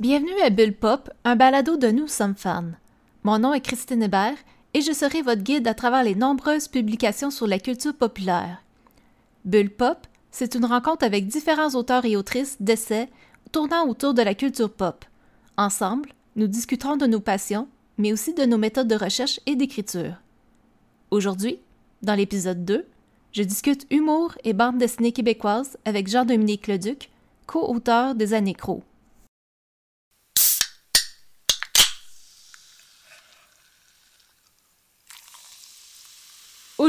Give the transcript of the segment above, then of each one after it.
Bienvenue à Bulle Pop, un balado de Nous sommes fans. Mon nom est Christine Hébert et je serai votre guide à travers les nombreuses publications sur la culture populaire. Bulle Pop, c'est une rencontre avec différents auteurs et autrices d'essais tournant autour de la culture pop. Ensemble, nous discuterons de nos passions, mais aussi de nos méthodes de recherche et d'écriture. Aujourd'hui, dans l'épisode 2, je discute humour et bande dessinée québécoise avec Jean-Dominique Leduc, co-auteur des Années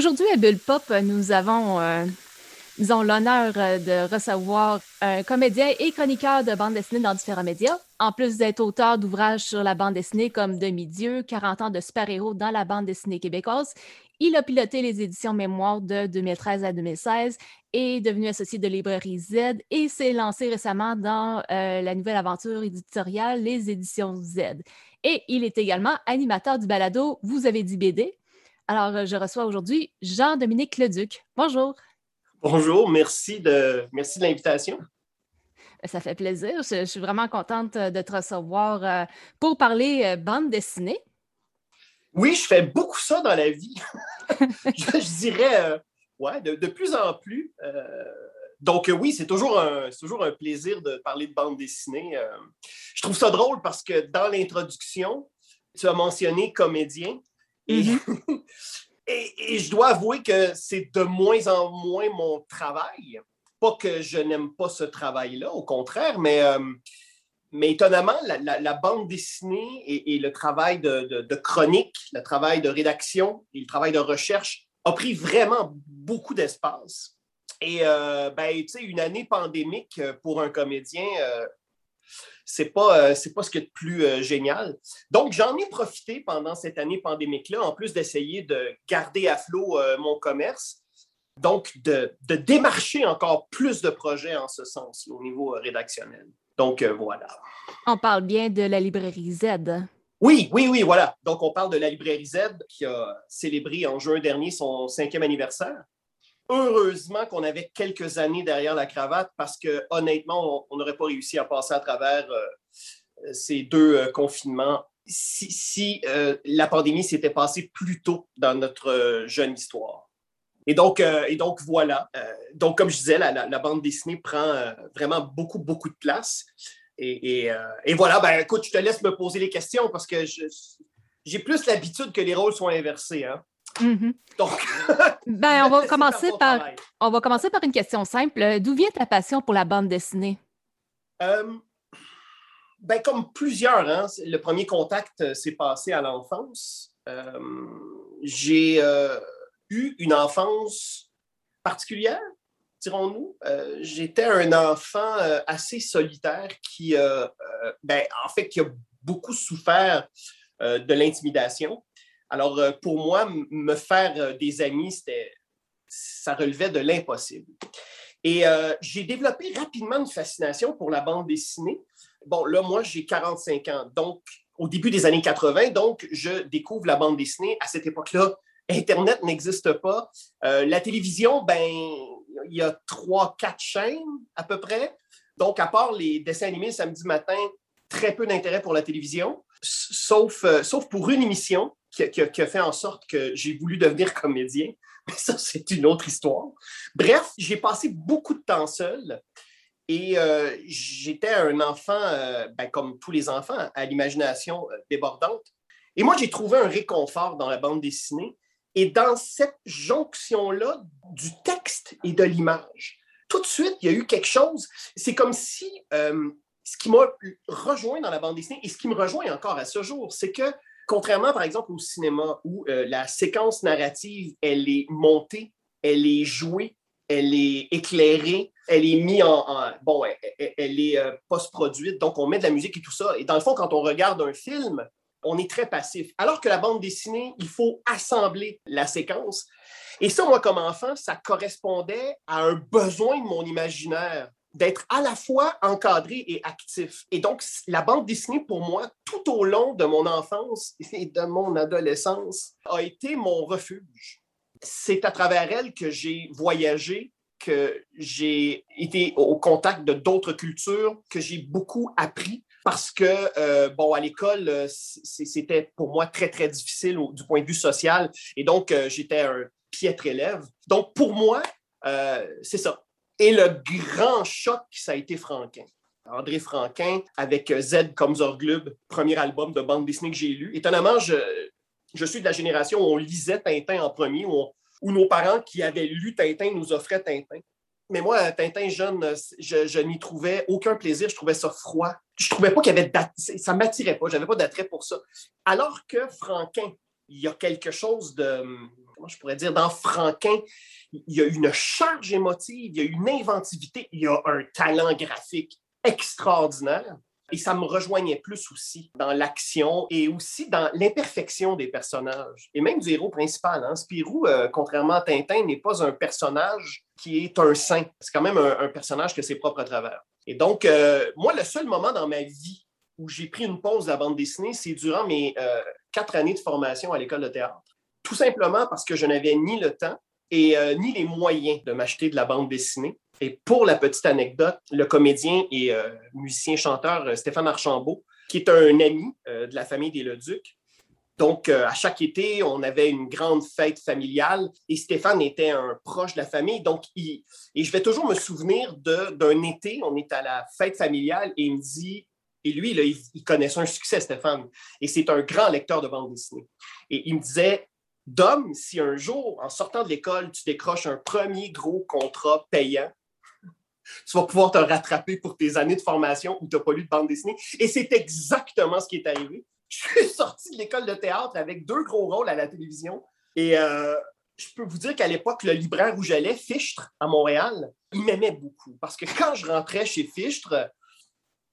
Aujourd'hui à Bulle Pop, nous avons, euh, l'honneur euh, de recevoir un comédien et chroniqueur de bande dessinée dans différents médias, en plus d'être auteur d'ouvrages sur la bande dessinée comme Demi-Dieu, 40 ans de super-héros dans la bande dessinée québécoise. Il a piloté les éditions Mémoire de 2013 à 2016 et est devenu associé de Librairie Z et s'est lancé récemment dans euh, la nouvelle aventure éditoriale, les éditions Z. Et il est également animateur du balado Vous avez dit BD, alors, euh, je reçois aujourd'hui Jean-Dominique Leduc. Bonjour. Bonjour, merci de, merci de l'invitation. Ça fait plaisir. Je, suis vraiment contente euh, de te recevoir euh, pour parler bande dessinée. Oui, je fais beaucoup ça dans la vie. je, dirais, ouais, de, plus en plus. donc oui, c'est toujours, un, toujours un plaisir de parler de bande dessinée. je trouve ça drôle parce que dans l'introduction, tu as mentionné comédien. Mm-hmm. Et, je dois avouer que c'est de moins en moins mon travail. Pas que je n'aime pas ce travail-là, au contraire, mais, euh, mais étonnamment, la, bande dessinée et, le travail de, chronique, le travail de rédaction et le travail de recherche a pris vraiment beaucoup d'espace. Et euh, ben, tu sais, une année pandémique pour un comédien, euh, c'est pas, euh, c'est pas ce qui est le plus euh, génial. Donc, j'en ai profité pendant cette année pandémique-là, en plus d'essayer de garder à flot euh, mon commerce, donc de, démarcher encore plus de projets en ce sens au niveau rédactionnel. Donc, voilà. On parle bien de la librairie Z. Oui, oui, oui, voilà. Donc, on parle de la librairie Z qui a célébré en juin dernier son cinquième anniversaire heureusement qu'on avait quelques années derrière la cravate parce que honnêtement, on n'aurait pas réussi à passer à travers euh, ces deux euh, confinements si, euh, la pandémie s'était passée plus tôt dans notre jeune histoire. Et donc, voilà. donc, comme je disais, la, bande dessinée prend vraiment beaucoup, beaucoup de place. Et, et, voilà, ben écoute, je te laisse me poser les questions parce que j'ai plus l'habitude que les rôles soient inversés. Hein? Mm-hmm. Donc, ben, on, va commencer par, on va commencer par une question simple. D'où vient ta passion pour la bande dessinée? Euh, ben, comme plusieurs, hein, le premier contact euh, s'est passé à l'enfance. Euh, j'ai eu une enfance particulière, dirons-nous. J'étais un enfant assez solitaire qui, ben, en fait, qui a beaucoup souffert de l'intimidation. Alors, euh, pour moi, me faire euh, des amis, ça relevait de l'impossible. Et euh, j'ai développé rapidement une fascination pour la bande dessinée. Bon, là, moi, j'ai 45 ans, donc au début des années 80, donc je découvre la bande dessinée. À cette époque-là, Internet n'existe pas. la télévision, ben, il y a trois, quatre chaînes à peu près. Donc, à part les dessins animés le samedi matin, très peu d'intérêt pour la télévision, sauf, sauf pour une émission qui, a, fait en sorte que j'ai voulu devenir comédien. Mais ça, c'est une autre histoire. Bref, j'ai passé beaucoup de temps seul. Et euh, j'étais un enfant, euh, ben, comme tous les enfants, à l'imagination euh, débordante. Et moi, j'ai trouvé un réconfort dans la bande dessinée et dans cette jonction-là du texte et de l'image. Tout de suite, il y a eu quelque chose. C'est comme si ce qui m'a rejoint dans la bande dessinée et ce qui me rejoint encore à ce jour, c'est que Contrairement, par exemple, au cinéma où euh, la séquence narrative, elle est montée, elle est jouée, elle est éclairée, elle est mise en, bon, elle, est euh, post-produite, donc on met de la musique et tout ça. Et dans le fond, quand on regarde un film, on est très passif. Alors que la bande dessinée, il faut assembler la séquence. Et ça, moi, comme enfant, ça correspondait à un besoin de mon imaginaire d'être à la fois encadré et actif. Et donc, la bande dessinée, pour moi, tout au long de mon enfance et de mon adolescence, a été mon refuge. C'est à travers elle que j'ai voyagé, que j'ai été au contact de d'autres cultures, que j'ai beaucoup appris. parce que, bon, à l'école, c'était pour moi très, très difficile du point de vue social. Et donc, j'étais un piètre élève. Donc, pour moi, c'est ça. Et le grand choc, ça a été Franquin. André Franquin avec Z comme Zorglub, premier album de bande dessinée que j'ai lu. Étonnamment, je, je suis de la génération où on lisait Tintin en premier, où, nos parents qui avaient lu Tintin nous offraient Tintin. Mais moi, Tintin jeune, je, n'y trouvais aucun plaisir. Je trouvais ça froid. Je trouvais pas qu'il y avait ça m'attirait pas. J'avais pas d'attrait pour ça. Alors que Franquin, il y a quelque chose de, comment je pourrais dire, dans Franquin, il y a une charge émotive, il y a une inventivité, il y a un talent graphique extraordinaire. Et ça me rejoignait plus aussi dans l'action et aussi dans l'imperfection des personnages et même du héros principal. Hein. Spirou, euh, contrairement à Tintin, n'est pas un personnage qui est un saint. C'est quand même un, personnage que ses propres travers. Et donc, euh, moi, le seul moment dans ma vie où j'ai pris une pause de la bande dessinée, c'est durant mes euh, quatre années de formation à l'école de théâtre. Tout simplement parce que je n'avais ni le temps et ni les moyens de m'acheter de la bande dessinée. Et pour la petite anecdote, le comédien et euh, musicien-chanteur euh, Stéphane Archambault, qui est un ami euh, de la famille des Leduc, donc, à chaque été, on avait une grande fête familiale et Stéphane était un proche de la famille. Donc, et je vais toujours me souvenir d'un été, on est à la fête familiale et il me dit, et lui, il, il connaissait un succès, Stéphane, et c'est un grand lecteur de bande dessinée. Et il me disait, Dom, si un jour, en sortant de l'école, tu décroches un premier gros contrat payant, tu vas pouvoir te rattraper pour tes années de formation où tu n'as pas lu de bande dessinée. Et c'est exactement ce qui est arrivé. Je suis sorti de l'école de théâtre avec deux gros rôles à la télévision. Et euh, je peux vous dire qu'à l'époque, le libraire où j'allais, Fichtre, à Montréal, il m'aimait beaucoup. Parce que quand je rentrais chez Fichtre,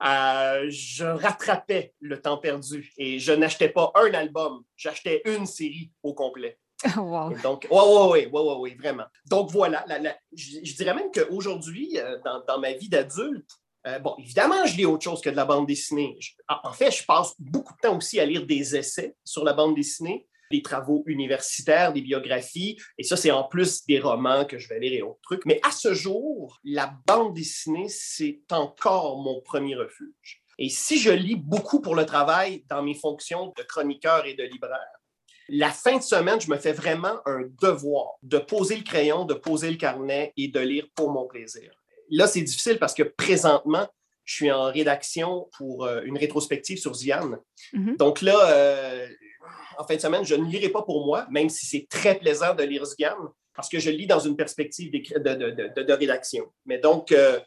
euh, je rattrapais le temps perdu et je n'achetais pas un album, j'achetais une série au complet. Wow. Donc, oui, oui, oui, oui, vraiment. Donc voilà, je, dirais même qu'aujourd'hui, euh, dans, ma vie d'adulte, euh, bon, évidemment, je lis autre chose que de la bande dessinée. en fait, je passe beaucoup de temps aussi à lire des essais sur la bande dessinée, des travaux universitaires, des biographies, et ça, c'est en plus des romans que je vais lire et autres trucs. Mais à ce jour, la bande dessinée, c'est encore mon premier refuge. Et si je lis beaucoup pour le travail dans mes fonctions de chroniqueur et de libraire, la fin de semaine, je me fais vraiment un devoir de poser le crayon, de poser le carnet et de lire pour mon plaisir. Là, c'est difficile parce que présentement, je suis en rédaction pour euh, une rétrospective sur Ziane. Mm-hmm. Donc là, euh, en fin de semaine, je ne lirai pas pour moi, même si c'est très plaisant de lire Ziane, parce que je lis dans une perspective de, rédaction. Mais donc, euh,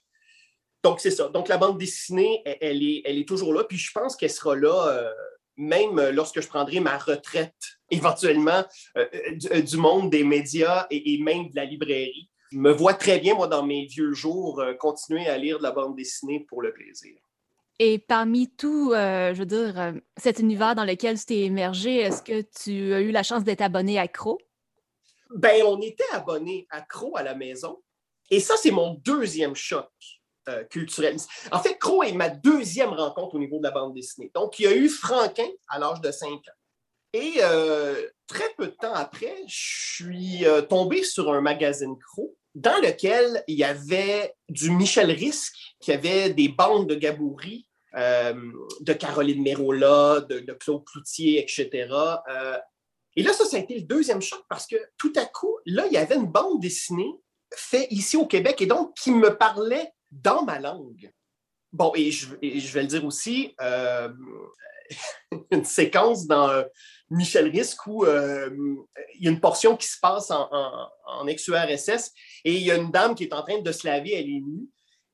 donc c'est ça. Donc la bande dessinée, elle, est, elle est toujours là, puis je pense qu'elle sera là même lorsque je prendrai ma retraite éventuellement euh, euh, du, monde des médias et, même de la librairie. Je me vois très bien, moi, dans mes vieux jours, euh, continuer à lire de la bande dessinée pour le plaisir. Et parmi tout, je veux dire, cet univers dans lequel tu t'es émergé, est-ce que tu as eu la chance d'être abonné à Cro? Ben, on était abonné à Cro à la maison. Et ça, c'est mon deuxième choc. culturel. En fait, Cro est ma deuxième rencontre au niveau de la bande dessinée. Donc, il y a eu Franquin à l'âge de 5 ans. Et euh, très peu de temps après, je suis euh, tombé sur un magazine Cro dans lequel il y avait du Michel Risque, qui avait des bandes de Gaboury, euh, de Caroline Mérola, de, Claude Cloutier, etc. et là, ça, ça a été le deuxième choc parce que tout à coup, là, il y avait une bande dessinée faite ici au Québec et donc qui me parlait dans ma langue. Bon, et je, vais le dire aussi, une séquence dans Michel Risque où euh, il y a une portion qui se passe en, en, ex-URSS et il y a une dame qui est en train de se laver, elle est nue.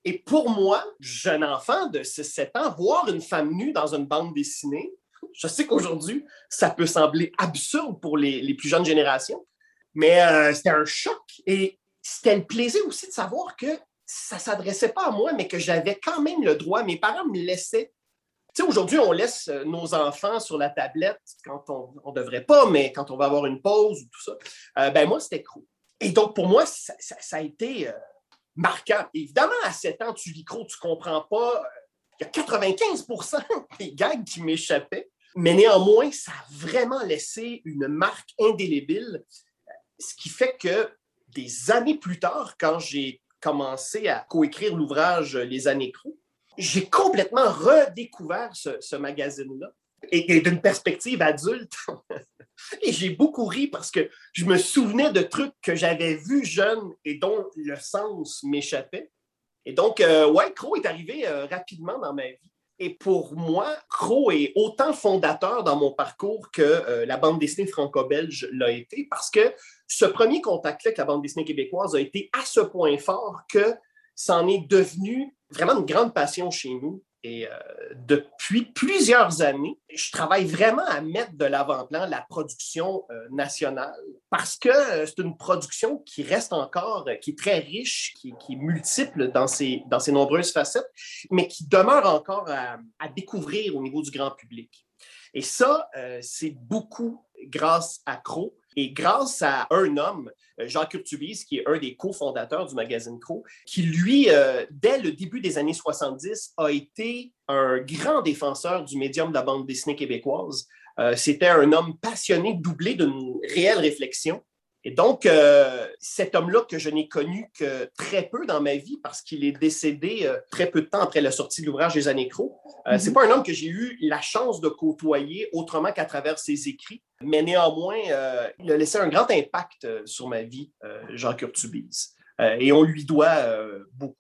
Et pour moi, jeune enfant de 7 ans, voir une femme nue dans une bande dessinée, je sais qu'aujourd'hui, ça peut sembler absurde pour les, plus jeunes générations, mais euh, c'était un choc. Et c'était le plaisir aussi de savoir que ça ne s'adressait pas à moi, mais que j'avais quand même le droit. Mes parents me laissaient aujourd'hui, on laisse euh, nos enfants sur la tablette quand on ne devrait pas, mais quand on va avoir une pause ou tout ça. Euh, ben moi, c'était Cro. Et donc, pour moi, ça, a été marquant. Évidemment, à 7 ans, tu lis tu ne comprends pas. Il y a 95% des gags qui m'échappaient. Mais néanmoins, ça a vraiment laissé une marque indélébile, ce qui fait que des années plus tard, quand j'ai commencé à coécrire l'ouvrage Les années Cro, j'ai complètement redécouvert ce, magazine-là et, d'une perspective adulte. et j'ai beaucoup ri parce que je me souvenais de trucs que j'avais vus jeune et dont le sens m'échappait. Et donc, euh, ouais, Crow est arrivé euh, rapidement dans ma vie. Et pour moi, Crow est autant fondateur dans mon parcours que euh, la bande dessinée franco-belge l'a été, parce que ce premier contact-là avec la bande dessinée québécoise a été à ce point fort que ça en est devenu vraiment une grande passion chez nous. Et euh, depuis plusieurs années, je travaille vraiment à mettre de l'avant-plan la production euh, nationale parce que euh, c'est une production qui reste encore, qui est très riche, qui, est multiple dans ses, nombreuses facettes, mais qui demeure encore à, à découvrir au niveau du grand public. Et ça, c'est beaucoup grâce à Crow et grâce à un homme, euh, Jean Curtubis, qui est un des cofondateurs du magazine Crow, qui, lui, euh, dès le début des années 70, a été un grand défenseur du médium de la bande dessinée québécoise. Euh, c'était un homme passionné, doublé d'une réelle réflexion. Et donc, euh, cet homme-là que je n'ai connu que très peu dans ma vie parce qu'il est décédé euh, très peu de temps après la sortie de l'ouvrage des années Crocs, euh, mhm. c'est pas un homme que j'ai eu la chance de côtoyer autrement qu'à travers ses écrits, mais néanmoins, il a laissé un grand impact sur ma vie, Jean Curtubise. et on lui doit beaucoup.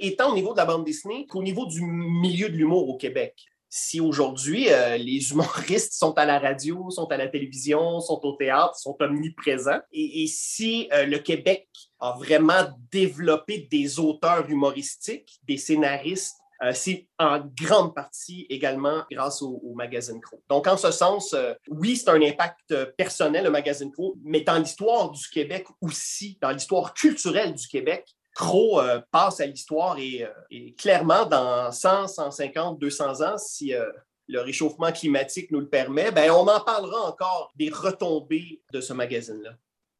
Étant au niveau de la bande dessinée qu'au niveau du milieu de l'humour au Québec si aujourd'hui euh, les humoristes sont à la radio, sont à la télévision, sont au théâtre, sont omniprésents, et, si euh, le Québec a vraiment développé des auteurs humoristiques, des scénaristes, euh, c'est en grande partie également grâce au, magazine Crow. Donc, en ce sens, oui, c'est un impact personnel, le magazine Crow, mais dans l'histoire du Québec aussi, dans l'histoire culturelle du Québec, Crow euh, passe à l'histoire et, euh, clairement, dans 100, 150, 200 ans, si euh, le réchauffement climatique nous le permet, ben, on en parlera encore des retombées de ce magazine-là.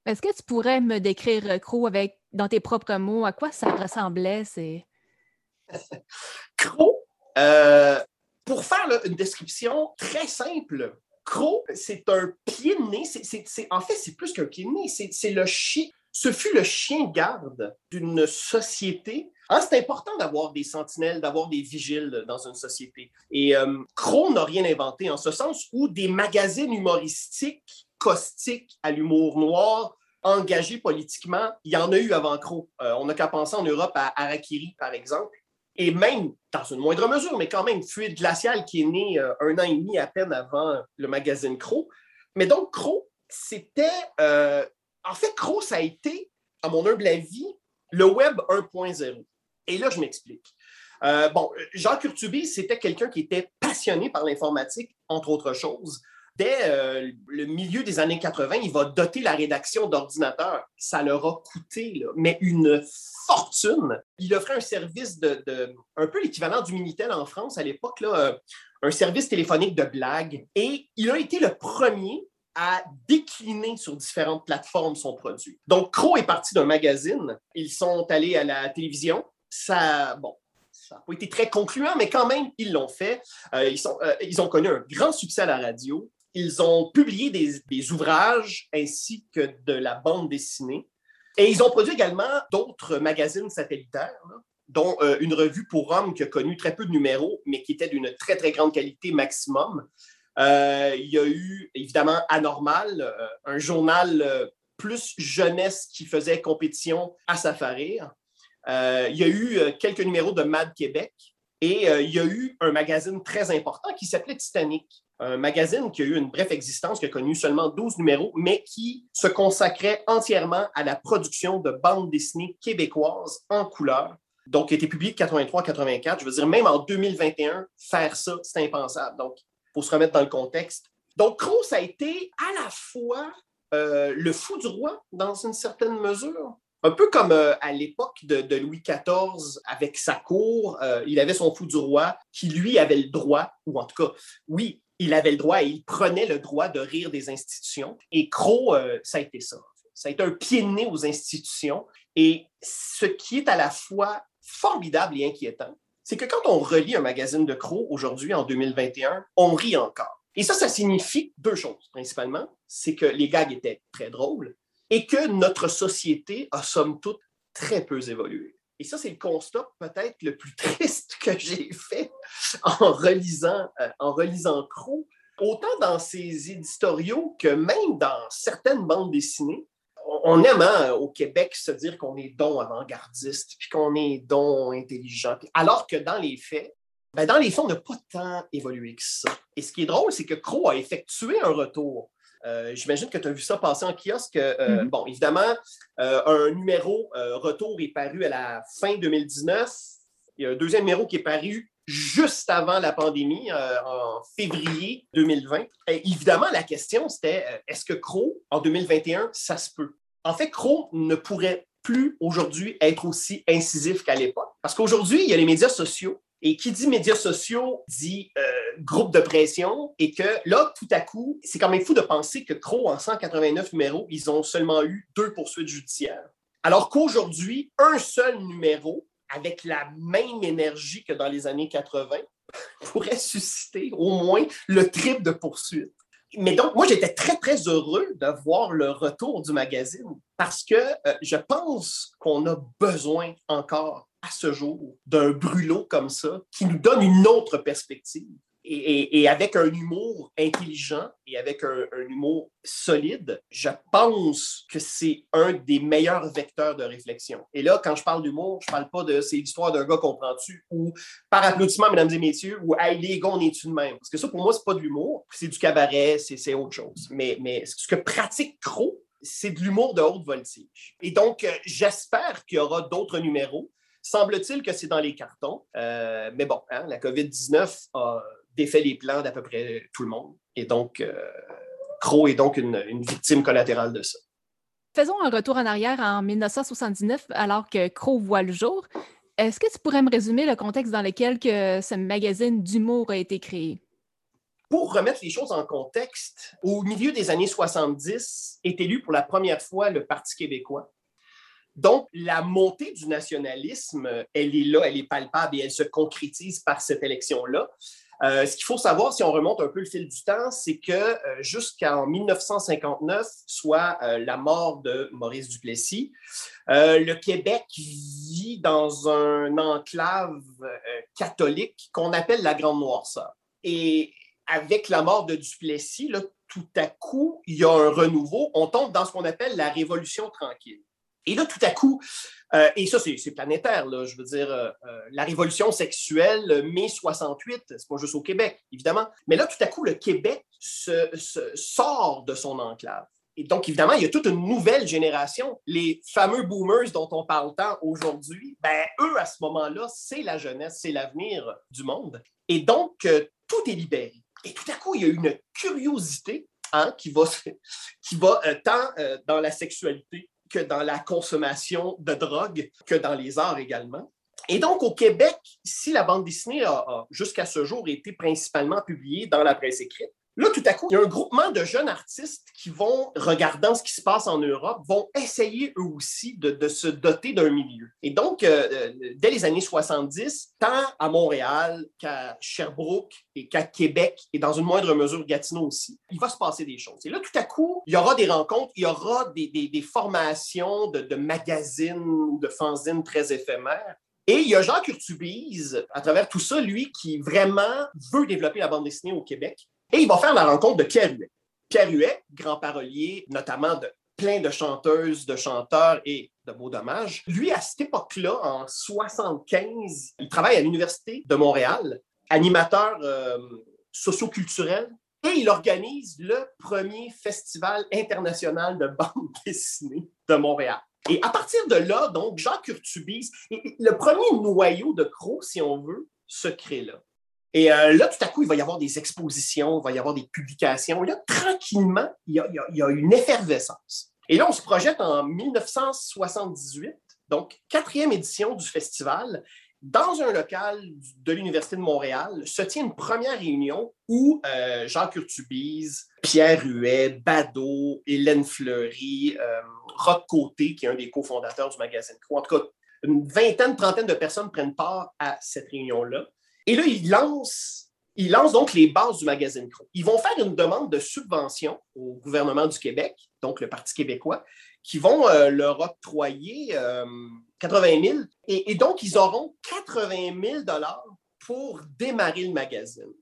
Est-ce que tu pourrais me décrire Crow avec, dans tes propres mots, à quoi ça ressemblait? C'est... Crow, pour faire une description très simple, Crow, c'est un pied de nez. C'est, en fait, c'est plus qu'un pied de nez. C'est, le chien ce fut le chien garde d'une société. Hein, c'est important d'avoir des sentinelles, d'avoir des vigiles dans une société. Et euh, n'a rien inventé en ce sens où des magazines humoristiques, caustiques à l'humour noir, engagés politiquement, il y en a eu avant Crow. Euh, on n'a qu'à penser en Europe à Harakiri, par exemple. Et même, dans une moindre mesure, mais quand même, Fluide Glacial, qui est né euh, un an et demi à peine avant le magazine Crow. Mais donc, Crow, c'était euh, en fait, Crow, ça a été, à mon humble avis, le Web 1.0. Et là, je m'explique. Euh, bon, Jean Curtubi, c'était quelqu'un qui était passionné par l'informatique, entre autres choses. Dès euh, le milieu des années 80, il va doter la rédaction d'ordinateurs. Ça leur a coûté mais une fortune. Il offrait un service de, un peu l'équivalent du Minitel en France à l'époque, euh, un service téléphonique de blague. Et il a été le premier à décliner sur différentes plateformes son produit. Donc, Crow est parti d'un magazine. Ils sont allés à la télévision. Ça, bon, n'a pas été très concluant, mais quand même, ils l'ont fait. Euh, ils, euh, ils ont connu un grand succès à la radio. Ils ont publié des, ouvrages ainsi que de la bande dessinée. Et ils ont produit également d'autres magazines satellitaires, dont euh, une revue pour hommes qui a connu très peu de numéros, mais qui était d'une très, très grande qualité maximum. Euh, il y a eu évidemment Anormal, euh, un journal euh, plus jeunesse qui faisait compétition à Safari. il y a eu quelques numéros de Mad Québec et il y a eu un magazine très important qui s'appelait Titanic. Un magazine qui a eu une brève existence, qui a connu seulement 12 numéros, mais qui se consacrait entièrement à la production de bandes dessinées québécoises en couleur. Donc, qui a été publié de 83-84. Je veux dire, même en 2021, faire ça, c'est impensable. Donc, pour se remettre dans le contexte. Donc, Crow, ça a été à la fois euh, le fou du roi, dans une certaine mesure. Un peu comme euh, à l'époque de, Louis XIV, avec sa cour, euh, il avait son fou du roi qui, lui, avait le droit, ou en tout cas, oui, il avait le droit et il prenait le droit de rire des institutions. Et Crow, ça a été ça. Ça a été un pied de nez aux institutions. Et ce qui est à la fois formidable et inquiétant, c'est que quand on relit un magazine de Crow aujourd'hui, en 2021, on rit encore. Et ça, ça signifie deux choses, principalement. C'est que les gags étaient très drôles et que notre société a, somme toute, très peu évolué. et ça, c'est le constat peut-être le plus triste que j'ai fait en relisant, euh, en relisant autant dans ses éditoriaux que même dans certaines bandes dessinées. On aime hein, au Québec se dire qu'on est don avant-gardiste, puis qu'on est don intelligent, alors que dans les faits, ben dans les faits, on n'a pas tant évolué que ça. Et ce qui est drôle, c'est que Crow a effectué un retour euh, j'imagine que tu as vu ça passer en kiosque. Euh, mhm. Bon, évidemment, euh, un numéro retour est paru à la fin 2019. Il y a un deuxième numéro qui est paru juste avant la pandémie, en février 2020. Et évidemment, la question, c'était est-ce que Crow, en 2021, ça se peut? En fait, Crow ne pourrait plus aujourd'hui être aussi incisif qu'à l'époque. Parce qu'aujourd'hui, il y a les médias sociaux et qui dit médias sociaux dit euh, groupe de pression et que là, tout à coup, c'est quand même fou de penser que Crow, en 189 numéros, ils ont seulement eu deux poursuites judiciaires. Alors qu'aujourd'hui, un seul numéro, avec la même énergie que dans les années 80, pourrait susciter au moins le triple de poursuites. Mais donc, moi, j'étais très, très heureux de voir le retour du magazine parce que euh, je pense qu'on a besoin encore à ce jour d'un brûlot comme ça qui nous donne une autre perspective. Et, avec un humour intelligent et avec un, humour solide, je pense que c'est un des meilleurs vecteurs de réflexion. Et là, quand je parle d'humour, je parle pas de c'est l'histoire d'un gars, comprends-tu, ou par applaudissement, mesdames et messieurs, ou hey, les gars, on est-tu de même? Parce que ça, pour moi, c'est pas de l'humour, c'est du cabaret, c'est autre chose. Mais, ce que pratique Croc, c'est de l'humour de haute voltige. Et donc, euh, j'espère qu'il y aura d'autres numéros. Semble-t-il que c'est dans les cartons. Euh, mais bon, hein, la COVID-19 a défait les plans d'à peu près tout le monde. Et donc, euh, Crow est donc une, victime collatérale de ça. Faisons un retour en arrière en 1979, alors que Crow voit le jour. Est-ce que tu pourrais me résumer le contexte dans lequel que ce magazine d'humour a été créé? Pour remettre les choses en contexte, au milieu des années 70 est élu pour la première fois le Parti québécois. Donc, la montée du nationalisme, elle est là, elle est palpable et elle se concrétise par cette élection-là. Euh, ce qu'il faut savoir, si on remonte un peu le fil du temps, c'est que euh, jusqu'en 1959, soit euh, la mort de Maurice Duplessis, le Québec vit dans un enclave catholique qu'on appelle la Grande Noirceur. Et avec la mort de Duplessis, là, tout à coup, il y a un renouveau. On tombe dans ce qu'on appelle la Révolution tranquille. Et là, tout à coup, euh, et ça, c'est planétaire, là, je veux dire, euh, euh, la révolution sexuelle, mai 68, c'est pas juste au Québec, évidemment. Mais là, tout à coup, le Québec sort de son enclave. Et donc, évidemment, il y a toute une nouvelle génération. Les fameux boomers dont on parle tant aujourd'hui, ben, eux, à ce moment-là, c'est la jeunesse, c'est l'avenir du monde. Et donc, tout est libéré. Et tout à coup, il y a une curiosité hein, qui va, qui va tant dans la sexualité que dans la consommation de drogue, que dans les arts également. Et donc, au Québec, si la bande dessinée a jusqu'à ce jour été principalement publiée dans la presse écrite, Là, tout à coup, il y a un groupement de jeunes artistes qui vont, regardant ce qui se passe en Europe, vont essayer eux aussi de, se doter d'un milieu. Et donc, euh, euh, dès les années 70, tant à Montréal qu'à Sherbrooke et qu'à Québec, et dans une moindre mesure Gatineau aussi, il va se passer des choses. Et là, tout à coup, il y aura des rencontres, il y aura des, formations de, magazines ou de fanzines très éphémères. Et il y a Jean Curtubise, à travers tout ça, lui, qui vraiment veut développer la bande dessinée au Québec et il va faire la rencontre de Pierre Huet. Pierre Huet, grand parolier, notamment de plein de chanteuses, de chanteurs et de beaux dommages. Lui, à cette époque-là, en 75, il travaille à l'Université de Montréal, animateur euh, socioculturel, et il organise le premier festival international de bande dessinée de Montréal. Et à partir de là, donc, Jean Curtubise, le premier noyau de Croc, si on veut, se crée là. Et euh, là, tout à coup, il va y avoir des expositions, il va y avoir des publications. Là, tranquillement, il y, a, une effervescence. Et là, on se projette en 1978, donc quatrième édition du festival. Dans un local de l'Université de Montréal, se tient une première réunion où euh, Jean Curtubise, Pierre Huet, Badeau, Hélène Fleury, euh, Rock Côté, qui est un des cofondateurs du magazine en tout cas, une vingtaine, trentaine de personnes prennent part à cette réunion-là. Et là, Ils lancent donc les bases du magazine Crow. Ils vont faire une demande de subvention au gouvernement du Québec, donc le Parti québécois, qui vont euh, leur octroyer 80 euh, 000. Et, donc, ils auront 80 000 pour démarrer le magazine.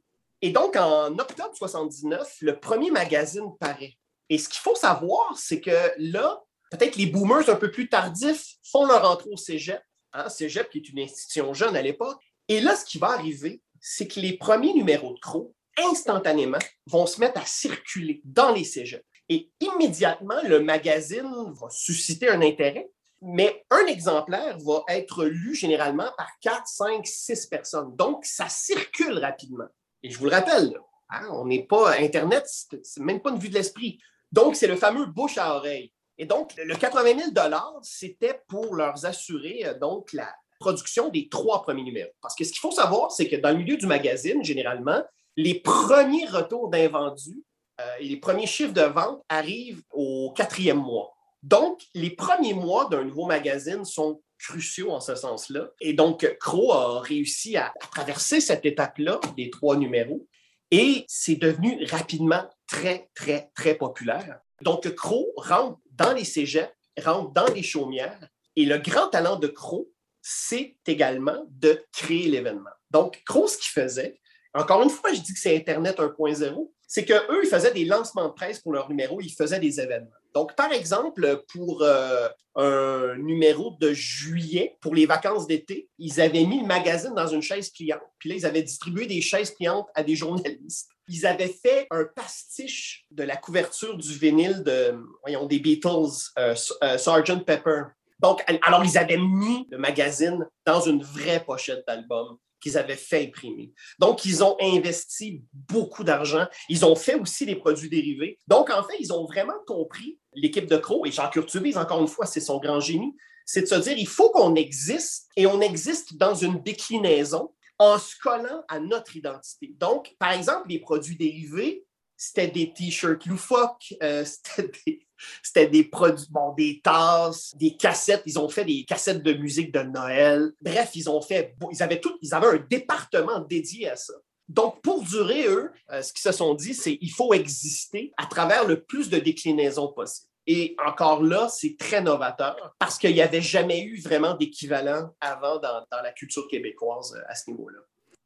Et donc, en octobre 79, le premier magazine paraît. Et ce qu'il faut savoir, c'est que là, peut-être les boomers un peu plus tardifs font leur entrée au cégep. Hein, cégep qui est une institution jeune à l'époque. Et là, ce qui va arriver, c'est que les premiers numéros de Crow, instantanément, vont se mettre à circuler dans les cégeps. Et immédiatement, le magazine va susciter un intérêt, mais un exemplaire va être lu généralement par 4, 5, 6 personnes. Donc, ça circule rapidement. Et je vous le rappelle, hein, on n'est pas Internet, c'est même pas une vue de l'esprit. Donc, c'est le fameux bouche à oreille. Et donc, le 80 000 c'était pour leur assurer euh, donc la production des trois premiers numéros. Parce que ce qu'il faut savoir, c'est que dans le milieu du magazine, généralement, les premiers retours d'invendus euh, et les premiers chiffres de vente arrivent au quatrième mois. Donc, les premiers mois d'un nouveau magazine sont cruciaux en ce sens-là. Et donc, Crow a réussi à, traverser cette étape-là des trois numéros et c'est devenu rapidement très, très, très populaire. Donc, Crow rentre dans les cégeps, rentre dans les chaumières et le grand talent de Crow, c'est également de créer l'événement. Donc, Crow, ce qu'il faisait, encore une fois, je dis que c'est Internet 1.0, c'est qu'eux, ils faisaient des lancements de presse pour leur numéro, ils faisaient des événements. Donc, par exemple, pour euh, un numéro de juillet, pour les vacances d'été, ils avaient mis le magazine dans une chaise pliante. Puis là, ils avaient distribué des chaises pliantes à des journalistes. Ils avaient fait un pastiche de la couverture du vinyle de, voyons, des Beatles, euh, euh, Sgt. Pepper. Donc, alors, ils avaient mis le magazine dans une vraie pochette d'album qu'ils avaient fait imprimer. Donc, ils ont investi beaucoup d'argent. Ils ont fait aussi des produits dérivés. Donc, en fait, ils ont vraiment compris, l'équipe de Crow, et Jean Curtubise, encore une fois, c'est son grand génie, c'est de se dire, il faut qu'on existe et on existe dans une déclinaison en se collant à notre identité. Donc, par exemple, les produits dérivés, c'était des t-shirts loufoques, euh, c'était des, c'était des produits, bon, des tasses, des cassettes. Ils ont fait des cassettes de musique de Noël. Bref, ils ont fait, ils avaient tout, ils avaient un département dédié à ça. Donc, pour durer, eux, euh, ce qu'ils se sont dit, c'est qu'il faut exister à travers le plus de déclinaisons possible. Et encore là, c'est très novateur parce qu'il n'y avait jamais eu vraiment d'équivalent avant dans, dans, la culture québécoise euh, à ce niveau-là.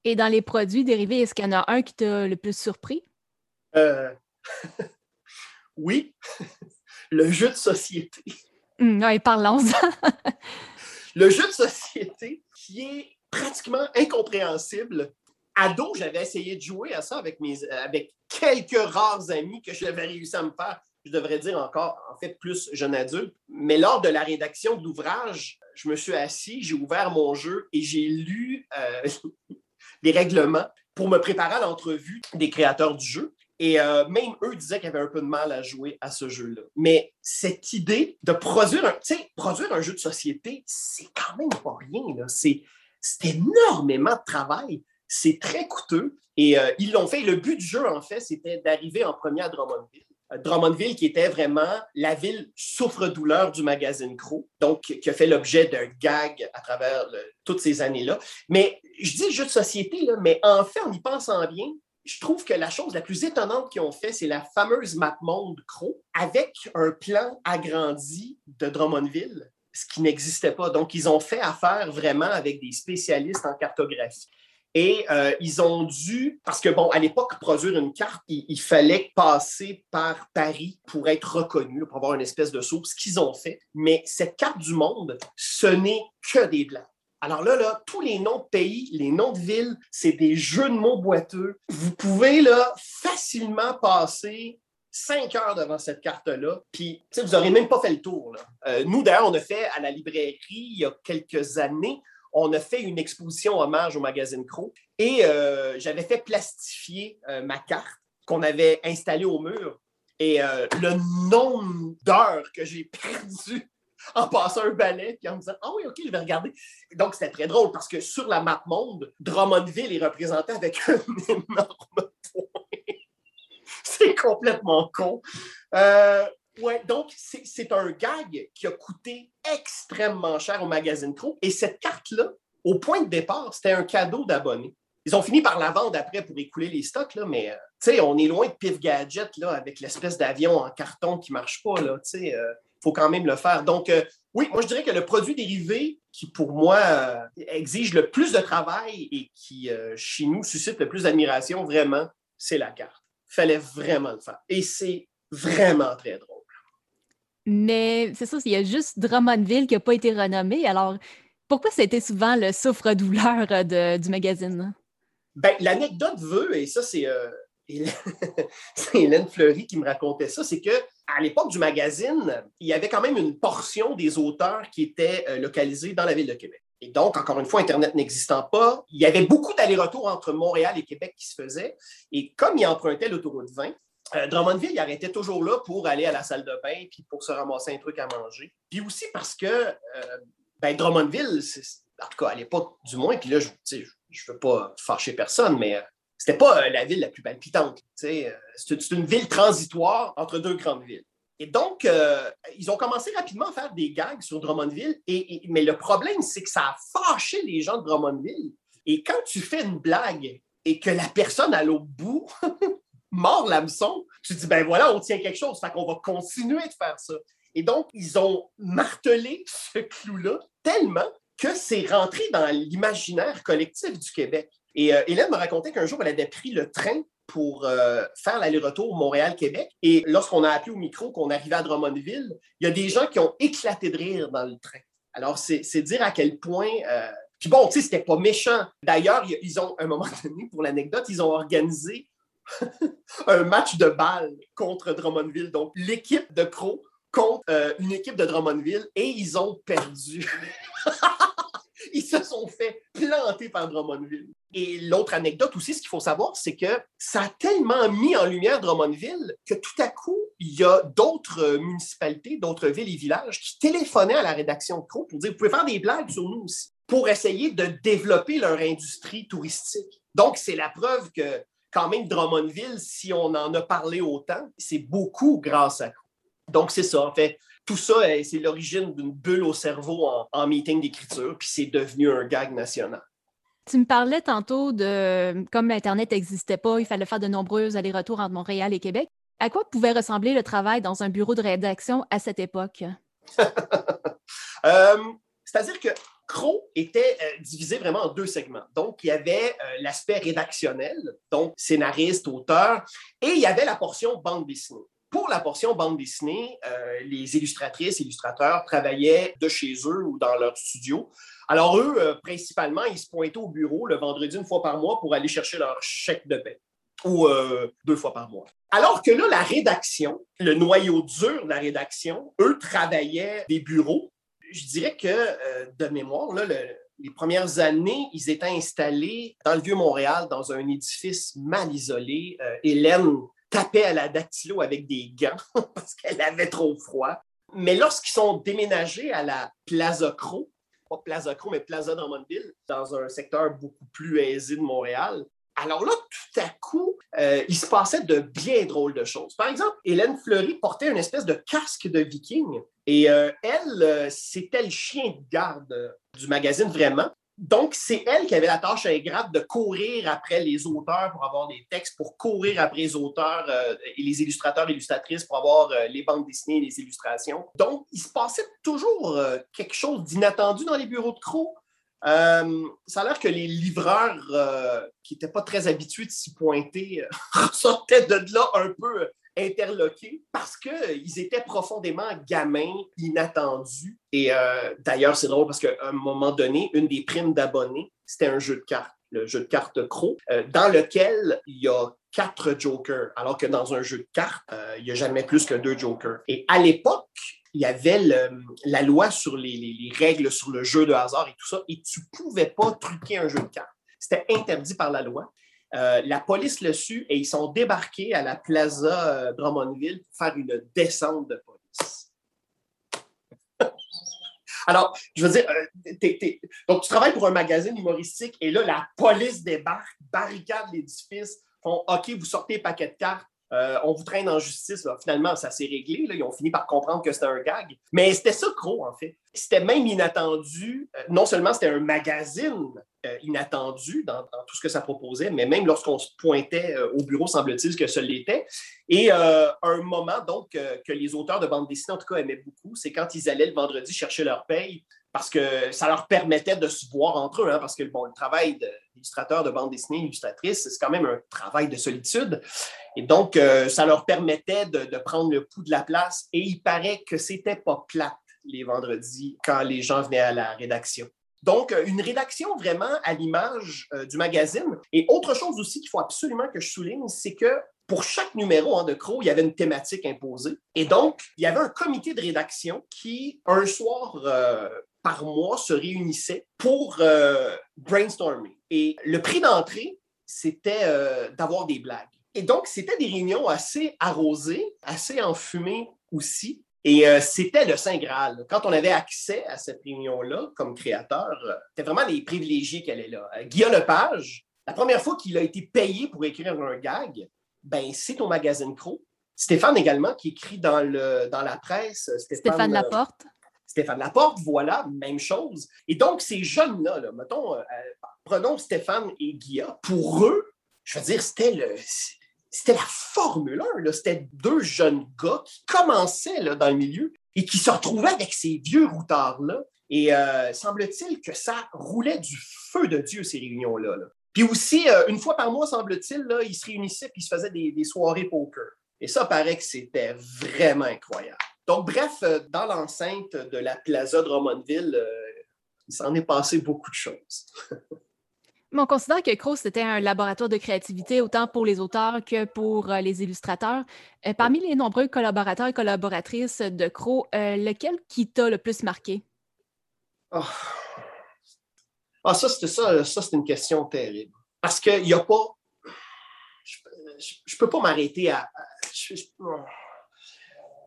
Et dans les produits dérivés, est-ce qu'il y en a un qui t'a le plus surpris? Euh... oui le jeu de société. Mmh, oui, parlons le jeu de société qui est pratiquement incompréhensible. Ado, j'avais essayé de jouer à ça avec, mes, avec quelques rares amis que j'avais réussi à me faire. Je devrais dire encore, en fait, plus jeune adulte. Mais lors de la rédaction de l'ouvrage, je me suis assis, j'ai ouvert mon jeu et j'ai lu euh, les règlements pour me préparer à l'entrevue des créateurs du jeu. Et euh, même eux disaient qu'ils avaient un peu de mal à jouer à ce jeu-là. Mais cette idée de produire un, produire un jeu de société, c'est quand même pas rien. C'est, énormément de travail. C'est très coûteux. Et euh, ils l'ont fait. Le but du jeu, en fait, c'était d'arriver en premier à Drummondville. Euh, Drummondville, qui était vraiment la ville souffre-douleur du magazine Crow, donc qui a fait l'objet d'un gag à travers toutes ces années-là. Mais je dis jeu de société, mais en fait, en y pensant bien, je trouve que la chose la plus étonnante qu'ils ont fait, c'est la fameuse map monde Crow avec un plan agrandi de Drummondville, ce qui n'existait pas. Donc, ils ont fait affaire vraiment avec des spécialistes en cartographie. Et euh, ils ont dû, parce que bon, à l'époque, produire une carte, il, fallait passer par Paris pour être reconnu, pour avoir une espèce de saut, ce qu'ils ont fait. Mais cette carte du monde, ce n'est que des blancs. Alors là, tous les noms de pays, les noms de villes, c'est des jeux de mots boiteux. Vous pouvez là facilement passer cinq heures devant cette carte-là, puis vous n'aurez même pas fait le tour. Euh, nous, d'ailleurs, on a fait à la librairie il y a quelques années, on a fait une exposition hommage au magazine Crow et euh, j'avais fait plastifier euh, ma carte qu'on avait installée au mur. Et le nombre d'heures que j'ai perdu en passant un balai, puis en me disant Ah oui, OK, je vais regarder. Donc, c'était très drôle parce que sur la map monde, Drummondville est représenté avec un énorme point. c'est complètement con. Euh, ouais, donc, c'est un gag qui a coûté extrêmement cher au magazine Crow. Et cette carte-là, au point de départ, c'était un cadeau d'abonné. Ils ont fini par la vendre après pour écouler les stocks, là, mais euh, on est loin de Pif Gadget là, avec l'espèce d'avion en carton qui ne marche pas. Il euh, faut quand même le faire. Donc, euh, oui, moi, je dirais que le produit dérivé qui, pour moi, exige le plus de travail et qui, chez nous, suscite le plus d'admiration, vraiment, c'est la carte. Il fallait vraiment le faire. Et c'est vraiment très drôle. Mais c'est ça, il y a juste Drummondville qui n'a pas été renommé. Alors, pourquoi c'était souvent le souffre-douleur du magazine? Ben, l'anecdote veut, et ça, c'est euh, Hélène Fleury qui me racontait ça, c'est que à l'époque du magazine, il y avait quand même une portion des auteurs qui étaient euh, localisés dans la ville de Québec. Et donc, encore une fois, Internet n'existant pas, il y avait beaucoup d'allers-retours entre Montréal et Québec qui se faisaient. Et comme il empruntait l'autoroute 20, euh, Drummondville, il arrêtait toujours là pour aller à la salle de bain puis pour se ramasser un truc à manger. Puis aussi parce que euh, ben, Drummondville, en tout cas à l'époque du moins, puis là, je ne veux pas fâcher personne, mais euh, c'était pas euh, la ville la plus palpitante. Euh, c'est une ville transitoire entre deux grandes villes. Et donc, ils ont commencé rapidement à faire des gags sur Drummondville, mais le problème, c'est que ça a fâché les gens de Drummondville. Et quand tu fais une blague et que la personne à l'autre bout mord l'hameçon, tu dis, ben voilà, on tient quelque chose, fait qu'on va continuer de faire ça. Et donc, ils ont martelé ce clou-là tellement que c'est rentré dans l'imaginaire collectif du Québec. Et euh, Hélène me racontait qu'un jour, elle avait pris le train pour euh, faire l'aller-retour Montréal-Québec. Et lorsqu'on a appelé au micro qu'on arrivait à Drummondville, il y a des gens qui ont éclaté de rire dans le train. Alors, c'est dire à quel point. Euh, puis bon, tu sais, c'était pas méchant. D'ailleurs, ils ont, à un moment donné, pour l'anecdote, ils ont organisé un match de balle contre Drummondville. Donc, l'équipe de Crow contre une équipe de Drummondville et ils ont perdu. Ils se sont fait planter par Drummondville. Et l'autre anecdote aussi, ce qu'il faut savoir, c'est que ça a tellement mis en lumière Drummondville que tout à coup, il y a d'autres municipalités, d'autres villes et villages qui téléphonaient à la rédaction de Crow pour dire, vous pouvez faire des blagues sur nous aussi, pour essayer de développer leur industrie touristique. Donc, c'est la preuve que quand même Drummondville, si on en a parlé autant, c'est beaucoup grâce à Crow. Donc, c'est ça. En fait, tout ça, euh, c'est l'origine d'une bulle au cerveau en, meeting d'écriture, puis c'est devenu un gag national. Tu me parlais tantôt de comme l'Internet n'existait pas, il fallait faire de nombreux allers-retours entre Montréal et Québec. À quoi pouvait ressembler le travail dans un bureau de rédaction à cette époque? Euh, c'est-à-dire que Crow était euh, divisé vraiment en deux segments. Donc, il y avait l'aspect rédactionnel, donc scénariste, auteur, et il y avait la portion bande dessinée. Pour la portion bande dessinée, euh, les illustratrices, illustrateurs travaillaient de chez eux ou dans leur studio. Alors eux, euh, principalement, ils se pointaient au bureau le vendredi une fois par mois pour aller chercher leur chèque de paie ou euh, deux fois par mois. Alors que là, la rédaction, le noyau dur de la rédaction, eux travaillaient des bureaux. Je dirais que, de mémoire, les premières années, ils étaient installés dans le Vieux-Montréal, dans un édifice mal isolé. Hélène tapait à la dactylo avec des gants parce qu'elle avait trop froid. Mais lorsqu'ils sont déménagés à la Plaza Crow, pas Plaza Crow, mais Plaza Drummondville, dans un secteur beaucoup plus aisé de Montréal, alors là, tout à coup, euh, il se passait de bien drôles de choses. Par exemple, Hélène Fleury portait une espèce de casque de viking et euh, elle, euh, c'était le chien de garde du magazine vraiment. Donc, c'est elle qui avait la tâche ingrate de courir après les auteurs pour avoir des textes, pour courir après les auteurs euh, et les illustrateurs, illustratrices pour avoir euh, les bandes dessinées et les illustrations. Donc, il se passait toujours euh, quelque chose d'inattendu dans les bureaux de Crow. ça a l'air que les livreurs qui n'étaient pas très habitués de s'y pointer sortaient de là un peu interloqués parce qu'ils étaient profondément gamins, inattendus. Et euh, d'ailleurs, c'est drôle parce qu'à un moment donné, une des primes d'abonnés, c'était un jeu de cartes, le jeu de cartes Crow, euh, dans lequel il y a quatre jokers, alors que dans un jeu de cartes, euh, il n'y a jamais plus que deux jokers. Et à l'époque, il y avait la loi sur les, les, règles sur le jeu de hasard et tout ça, et tu ne pouvais pas truquer un jeu de cartes. C'était interdit par la loi. Euh, la police le su et ils sont débarqués à la Plaza euh, Drummondville pour faire une descente de police. Alors, je veux dire, euh, donc tu travailles pour un magazine humoristique et là, la police débarque, barricade l'édifice, font OK, vous sortez paquet de cartes, on vous traîne en justice. Finalement, ça s'est réglé. Ils ont fini par comprendre que c'était un gag. Mais c'était ça, Crow, en fait. C'était même inattendu. Non seulement c'était un magazine inattendu dans, tout ce que ça proposait, mais même lorsqu'on se pointait au bureau, semble-t-il que ce l'était. Et un moment, donc, que les auteurs de bande dessinée, en tout cas, aimaient beaucoup, c'est quand ils allaient le vendredi chercher leur paye parce que ça leur permettait de se voir entre eux, hein, parce que bon, le travail d'illustrateur de bande dessinée, illustratrice, c'est quand même un travail de solitude. Et donc, euh, ça leur permettait de, prendre le pouls de la place. Et il paraît que c'était pas plate les vendredis quand les gens venaient à la rédaction. Donc, euh, une rédaction vraiment à l'image euh, du magazine. Et autre chose aussi qu'il faut absolument que je souligne, c'est que pour chaque numéro hein, de Crow, il y avait une thématique imposée. Et donc, il y avait un comité de rédaction qui, un soir par mois se réunissaient pour euh, brainstormer. Et le prix d'entrée, c'était euh, d'avoir des blagues. Et donc, c'était des réunions assez arrosées, assez enfumées aussi. Et euh, c'était le Saint Graal. Quand on avait accès à cette réunion-là comme créateur, c'était vraiment les privilégiés qu'elle est là. Guillaume Lepage, la première fois qu'il a été payé pour écrire un gag, ben, c'est au magazine Crow. Stéphane également, qui écrit dans, le, dans la presse. Stéphane, Stéphane Laporte. Stéphane Laporte, voilà, même chose. Et donc, ces jeunes-là, mettons, euh, prenons Stéphane et Guilla, pour eux, je veux dire, c'était le. C'était la Formule 1, c'était deux jeunes gars qui commençaient dans le milieu et qui se retrouvaient avec ces vieux routards-là. Et euh, semble-t-il que ça roulait du feu de Dieu, ces réunions-là. Puis aussi, euh, une fois par mois, semble-t-il, ils se réunissaient et ils se faisaient des, soirées poker. Et ça paraît que c'était vraiment incroyable. Donc, bref, euh, dans l'enceinte de la Plaza de Romanville, euh, il s'en est passé beaucoup de choses. Mais on considère que Crow, c'était un laboratoire de créativité autant pour les auteurs que pour euh, les illustrateurs. parmi les nombreux collaborateurs et collaboratrices de Crow, lequel qui t'a le plus marqué? Ah, ah ça, c'était ça, ça c'est une question terrible. Parce qu'il n'y a pas. Je ne peux pas m'arrêter à.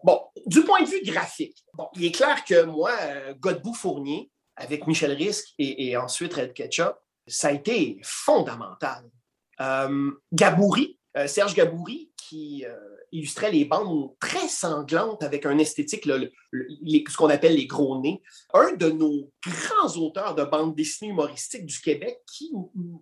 Bon, du point de vue graphique, bon, il est clair que moi, euh, Godbout Fournier, avec Michel Risque et, ensuite Red Ketchup, ça a été fondamental. Euh, Gabouri, euh, Serge Gabouri, qui illustrait les bandes très sanglantes avec un esthétique, ce qu'on appelle les gros nez. Un de nos grands auteurs de bandes dessinées humoristiques du Québec qui,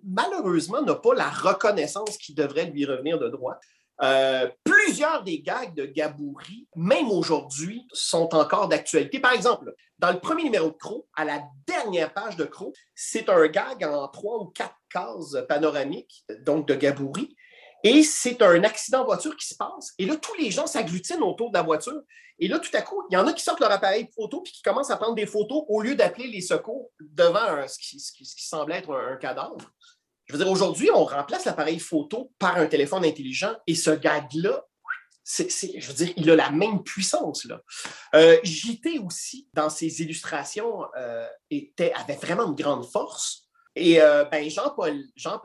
malheureusement, n'a pas la reconnaissance qui devrait lui revenir de droit. Euh, plusieurs des gags de Gabouri, même aujourd'hui, sont encore d'actualité. Par exemple, dans le premier numéro de Crow, à la dernière page de Crow, c'est un gag en trois ou quatre cases panoramiques, donc de Gabouri. Et c'est un accident de voiture qui se passe. Et là, tous les gens s'agglutinent autour de la voiture. Et là, tout à coup, il y en a qui sortent leur appareil photo puis qui commencent à prendre des photos au lieu d'appeler les secours devant ce, qui, semble être un cadavre. Je veux dire, aujourd'hui, on remplace l'appareil photo par un téléphone intelligent et ce gag-là, je veux dire, il a la même puissance. Euh, JT aussi, dans ses illustrations, euh, était, avait vraiment une grande force. Et euh, ben Jean-Paul, Jean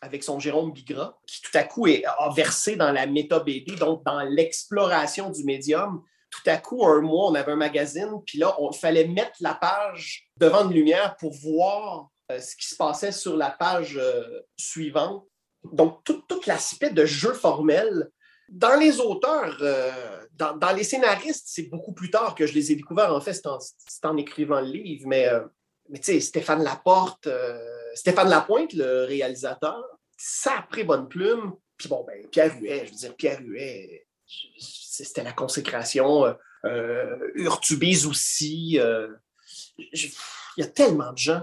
avec son Jérôme Bigra, qui tout à coup est, versé dans la méta-BD, donc dans l'exploration du médium. Tout à coup, un mois, on avait un magazine, puis là, il fallait mettre la page devant une lumière pour voir ce qui se passait sur la page euh, suivante. Donc, tout, l'aspect de jeu formel. Dans les auteurs, euh, dans, les scénaristes, c'est beaucoup plus tard que je les ai découverts. En fait, c'est en, écrivant le livre. Mais, mais tu sais, Stéphane Laporte, Stéphane Lapointe, le réalisateur, pris bonne plume. Puis bon, ben, Pierre Huet, je veux dire, Pierre Huet, c'était la consécration. Urtubise aussi. il y a tellement de gens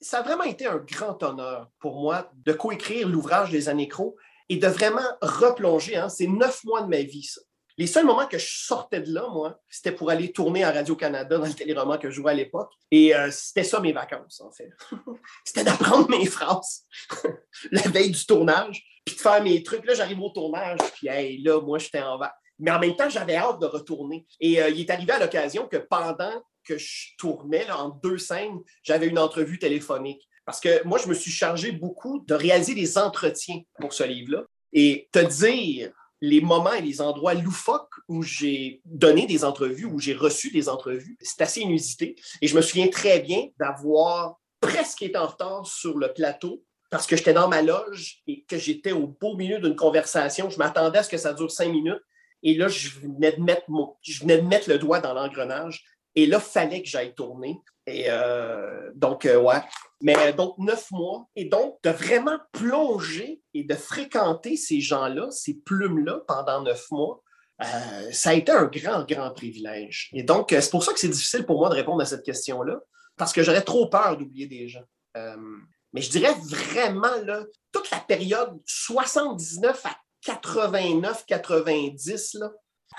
ça a vraiment été un grand honneur pour moi de coécrire l'ouvrage des Anécros et de vraiment replonger. Hein, c'est neuf mois de ma vie, ça. Les seuls moments que je sortais de là, moi, c'était pour aller tourner à Radio-Canada dans le téléroman que je jouais à l'époque. Et euh, c'était ça mes vacances, en fait. c'était d'apprendre mes phrases la veille du tournage, puis de faire mes trucs. Là, j'arrive au tournage, puis hey, là, moi, j'étais en vacances. Mais en même temps, j'avais hâte de retourner. Et euh, il est arrivé à l'occasion que pendant que je tournais en deux scènes, j'avais une entrevue téléphonique. Parce que moi, je me suis chargé beaucoup de réaliser des entretiens pour ce livre-là. Et te dire les moments et les endroits loufoques où j'ai donné des entrevues, où j'ai reçu des entrevues, c'est assez inusité. Et je me souviens très bien d'avoir presque été en retard sur le plateau parce que j'étais dans ma loge et que j'étais au beau milieu d'une conversation. Je m'attendais à ce que ça dure cinq minutes. Et là, je venais de mettre, je venais de mettre le doigt dans l'engrenage. Et là, il fallait que j'aille tourner. Et euh, donc, euh, ouais. Mais donc, neuf mois. Et donc, de vraiment plonger et de fréquenter ces gens-là, ces plumes-là pendant neuf mois, euh, ça a été un grand, grand privilège. Et donc, c'est pour ça que c'est difficile pour moi de répondre à cette question-là, parce que j'aurais trop peur d'oublier des gens. mais je dirais vraiment, là, toute la période 79 à 89, 90, là,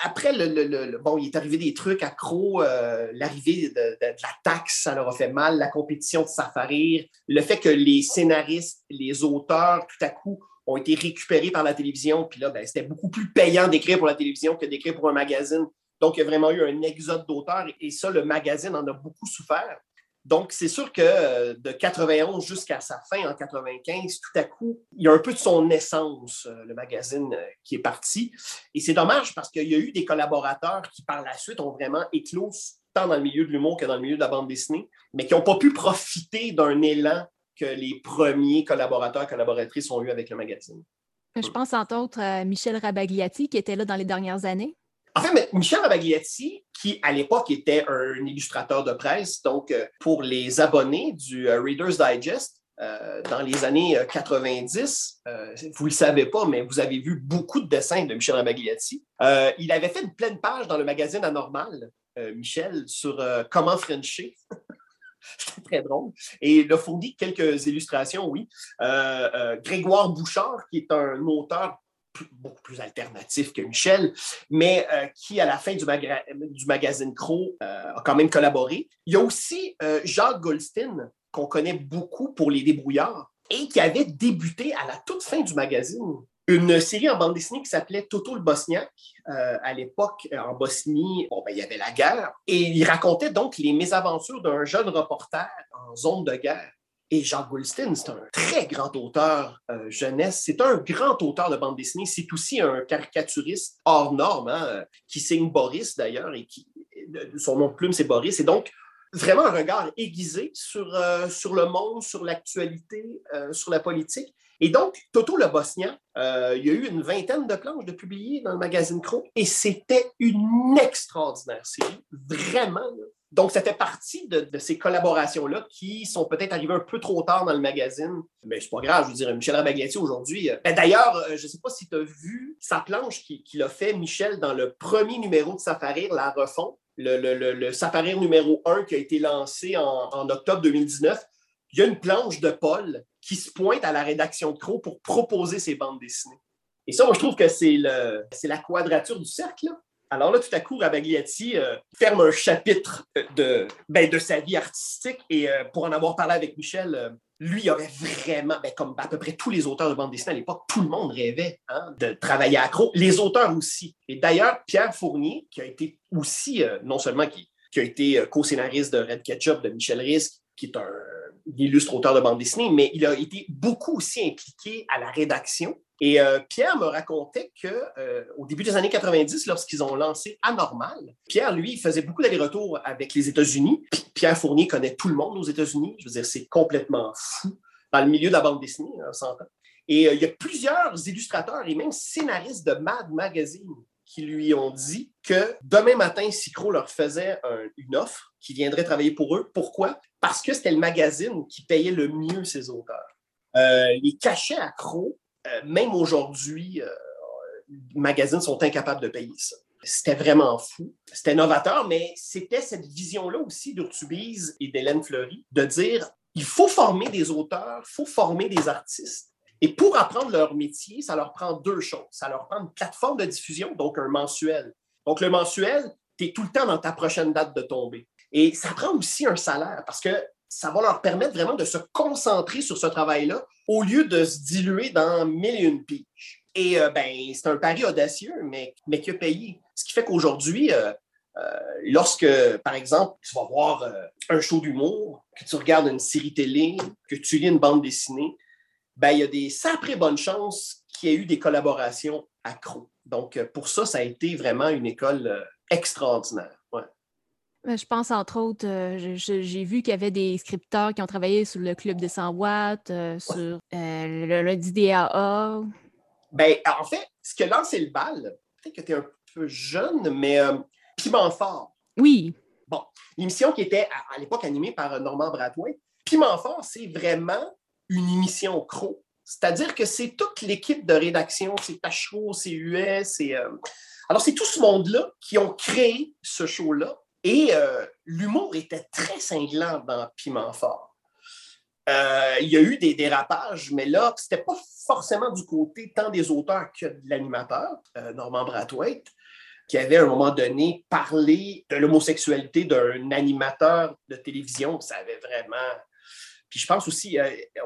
après, le, bon, il est arrivé des trucs accro, euh, l'arrivée de, la taxe, ça leur a fait mal, la compétition de Safarir, le fait que les scénaristes, les auteurs, tout à coup, ont été récupérés par la télévision. Puis là, ben, c'était beaucoup plus payant d'écrire pour la télévision que d'écrire pour un magazine. Donc, il y a vraiment eu un exode d'auteurs et ça, le magazine en a beaucoup souffert. Donc, c'est sûr que euh, de 91 jusqu'à sa fin en 95, tout à coup, il y a un peu de son essence, euh, le magazine euh, qui est parti. Et c'est dommage parce qu'il y a eu des collaborateurs qui, par la suite, ont vraiment éclos tant dans le milieu de l'humour que dans le milieu de la bande dessinée, mais qui n'ont pas pu profiter d'un élan que les premiers collaborateurs, collaboratrices ont eu avec le magazine. Je pense entre autres à Michel Rabagliati qui était là dans les dernières années. En fait, Michel Rabagliati, qui à l'époque était un illustrateur de presse, donc euh, pour les abonnés du euh, Reader's Digest, euh, dans les années 90, vous ne le savez pas, mais vous avez vu beaucoup de dessins de Michel Rabagliati. il avait fait une pleine page dans le magazine Anormal, Michel, sur comment Frencher. C'était très drôle. Et il a fourni quelques illustrations, oui. Grégoire Bouchard, qui est un auteur beaucoup plus alternatif que Michel, mais euh, qui, à la fin du, magazine Crow, euh, a quand même collaboré. Il y a aussi euh, Jacques Goldstein, qu'on connaît beaucoup pour Les Débrouillards, et qui avait débuté à la toute fin du magazine une série en bande dessinée qui s'appelait Toto le Bosniaque. à l'époque, en Bosnie, bon, ben, il y avait la guerre, et il racontait donc les mésaventures d'un jeune reporter en zone de guerre et Jacques Goldstein, c'est un très grand auteur euh, jeunesse. C'est un grand auteur de bande dessinée. C'est aussi un caricaturiste hors norme, hein, qui signe Boris d'ailleurs, et qui son nom de plume, c'est Boris. Et donc, vraiment un regard aiguisé sur, euh, sur le monde, sur l'actualité, euh, sur la politique. Et donc, Toto le Bosnien, il y a eu une vingtaine de planches de publiées dans le magazine Crow et c'était une extraordinaire série. Vraiment, donc, ça fait partie de, ces collaborations-là qui sont peut-être arrivées un peu trop tard dans le magazine. Mais c'est pas grave, je veux dire, Michel Rabagliati aujourd'hui. Euh, ben, d'ailleurs, euh, je sais pas si tu as vu sa planche qu'il a fait, Michel, dans le premier numéro de Safarir, La Refond, le, le, Safarir numéro 1 qui a été lancé en, octobre 2019. Il y a une planche de Paul qui se pointe à la rédaction de Crow pour proposer ses bandes dessinées. Et ça, moi, je trouve que c'est la quadrature du cercle. Là. Alors là, tout à coup, Rabagliati euh, ferme un chapitre de, ben, de sa vie artistique et euh, pour en avoir parlé avec Michel, euh, lui, avait vraiment, ben, comme à peu près tous les auteurs de bande dessinée à l'époque, tout le monde rêvait hein, de travailler Croc, les auteurs aussi. Et d'ailleurs, Pierre Fournier, qui a été aussi, non seulement qui, qui a été co-scénariste de Red Ketchup de Michel Risque, qui est un illustre auteur de bande dessinée, mais il a été beaucoup aussi impliqué à la rédaction et euh, Pierre me racontait qu'au euh, début des années 90, lorsqu'ils ont lancé Anormal, Pierre, lui, faisait beaucoup d'allers-retours avec les États-Unis. Pierre Fournier connaît tout le monde aux États-Unis. Je veux dire, c'est complètement fou dans le milieu de la bande dessinée, on s'entend. Et euh, il y a plusieurs illustrateurs et même scénaristes de Mad Magazine qui lui ont dit que demain matin, si Crow leur faisait une offre, qui viendrait travailler pour eux. Pourquoi? Parce que c'était le magazine qui payait le mieux ses auteurs. les cachets à Crow euh, même aujourd'hui, euh, les magazines sont incapables de payer ça. C'était vraiment fou. C'était novateur, mais c'était cette vision-là aussi d'Urtubise et d'Hélène Fleury de dire il faut former des auteurs, il faut former des artistes. Et pour apprendre leur métier, ça leur prend deux choses. Ça leur prend une plateforme de diffusion, donc un mensuel. Donc, le mensuel, tu es tout le temps dans ta prochaine date de tomber. Et ça prend aussi un salaire parce que ça va leur permettre vraiment de se concentrer sur ce travail-là au lieu de se diluer dans mille et une piges. Et euh, ben, c'est un pari audacieux, mais, mais qui a payé. Ce qui fait qu'aujourd'hui, euh, euh, lorsque, par exemple, tu vas voir un show d'humour, que tu regardes une série télé, que tu lis une bande dessinée, ben, il y a des sacrées bonnes chances qu'il y ait eu des collaborations accro. Donc, pour ça, ça a été vraiment une école extraordinaire. Je pense, entre autres, euh, j'ai vu qu'il y avait des scripteurs qui ont travaillé sur le Club des 100 watts, euh, sur euh, le lundi DAA. Ben, en fait, ce que lancé le bal, peut-être que tu es un peu jeune, mais Piment Fort. Oui. Bon, l'émission qui était à, l'époque animée par Normand Bradway. Piment Fort, c'est vraiment une émission cro. C'est-à-dire que c'est toute l'équipe de rédaction, c'est Tachereau, c'est US, c'est. Alors, c'est tout ce monde-là qui ont créé ce show-là et euh, l'humour était très cinglant dans Piment Fort. Euh, il y a eu des dérapages, mais là, ce n'était pas forcément du côté tant des auteurs que de l'animateur, euh, Norman Brathwaite, qui avait à un moment donné parlé de l'homosexualité d'un animateur de télévision. Ça avait vraiment. Puis je pense aussi,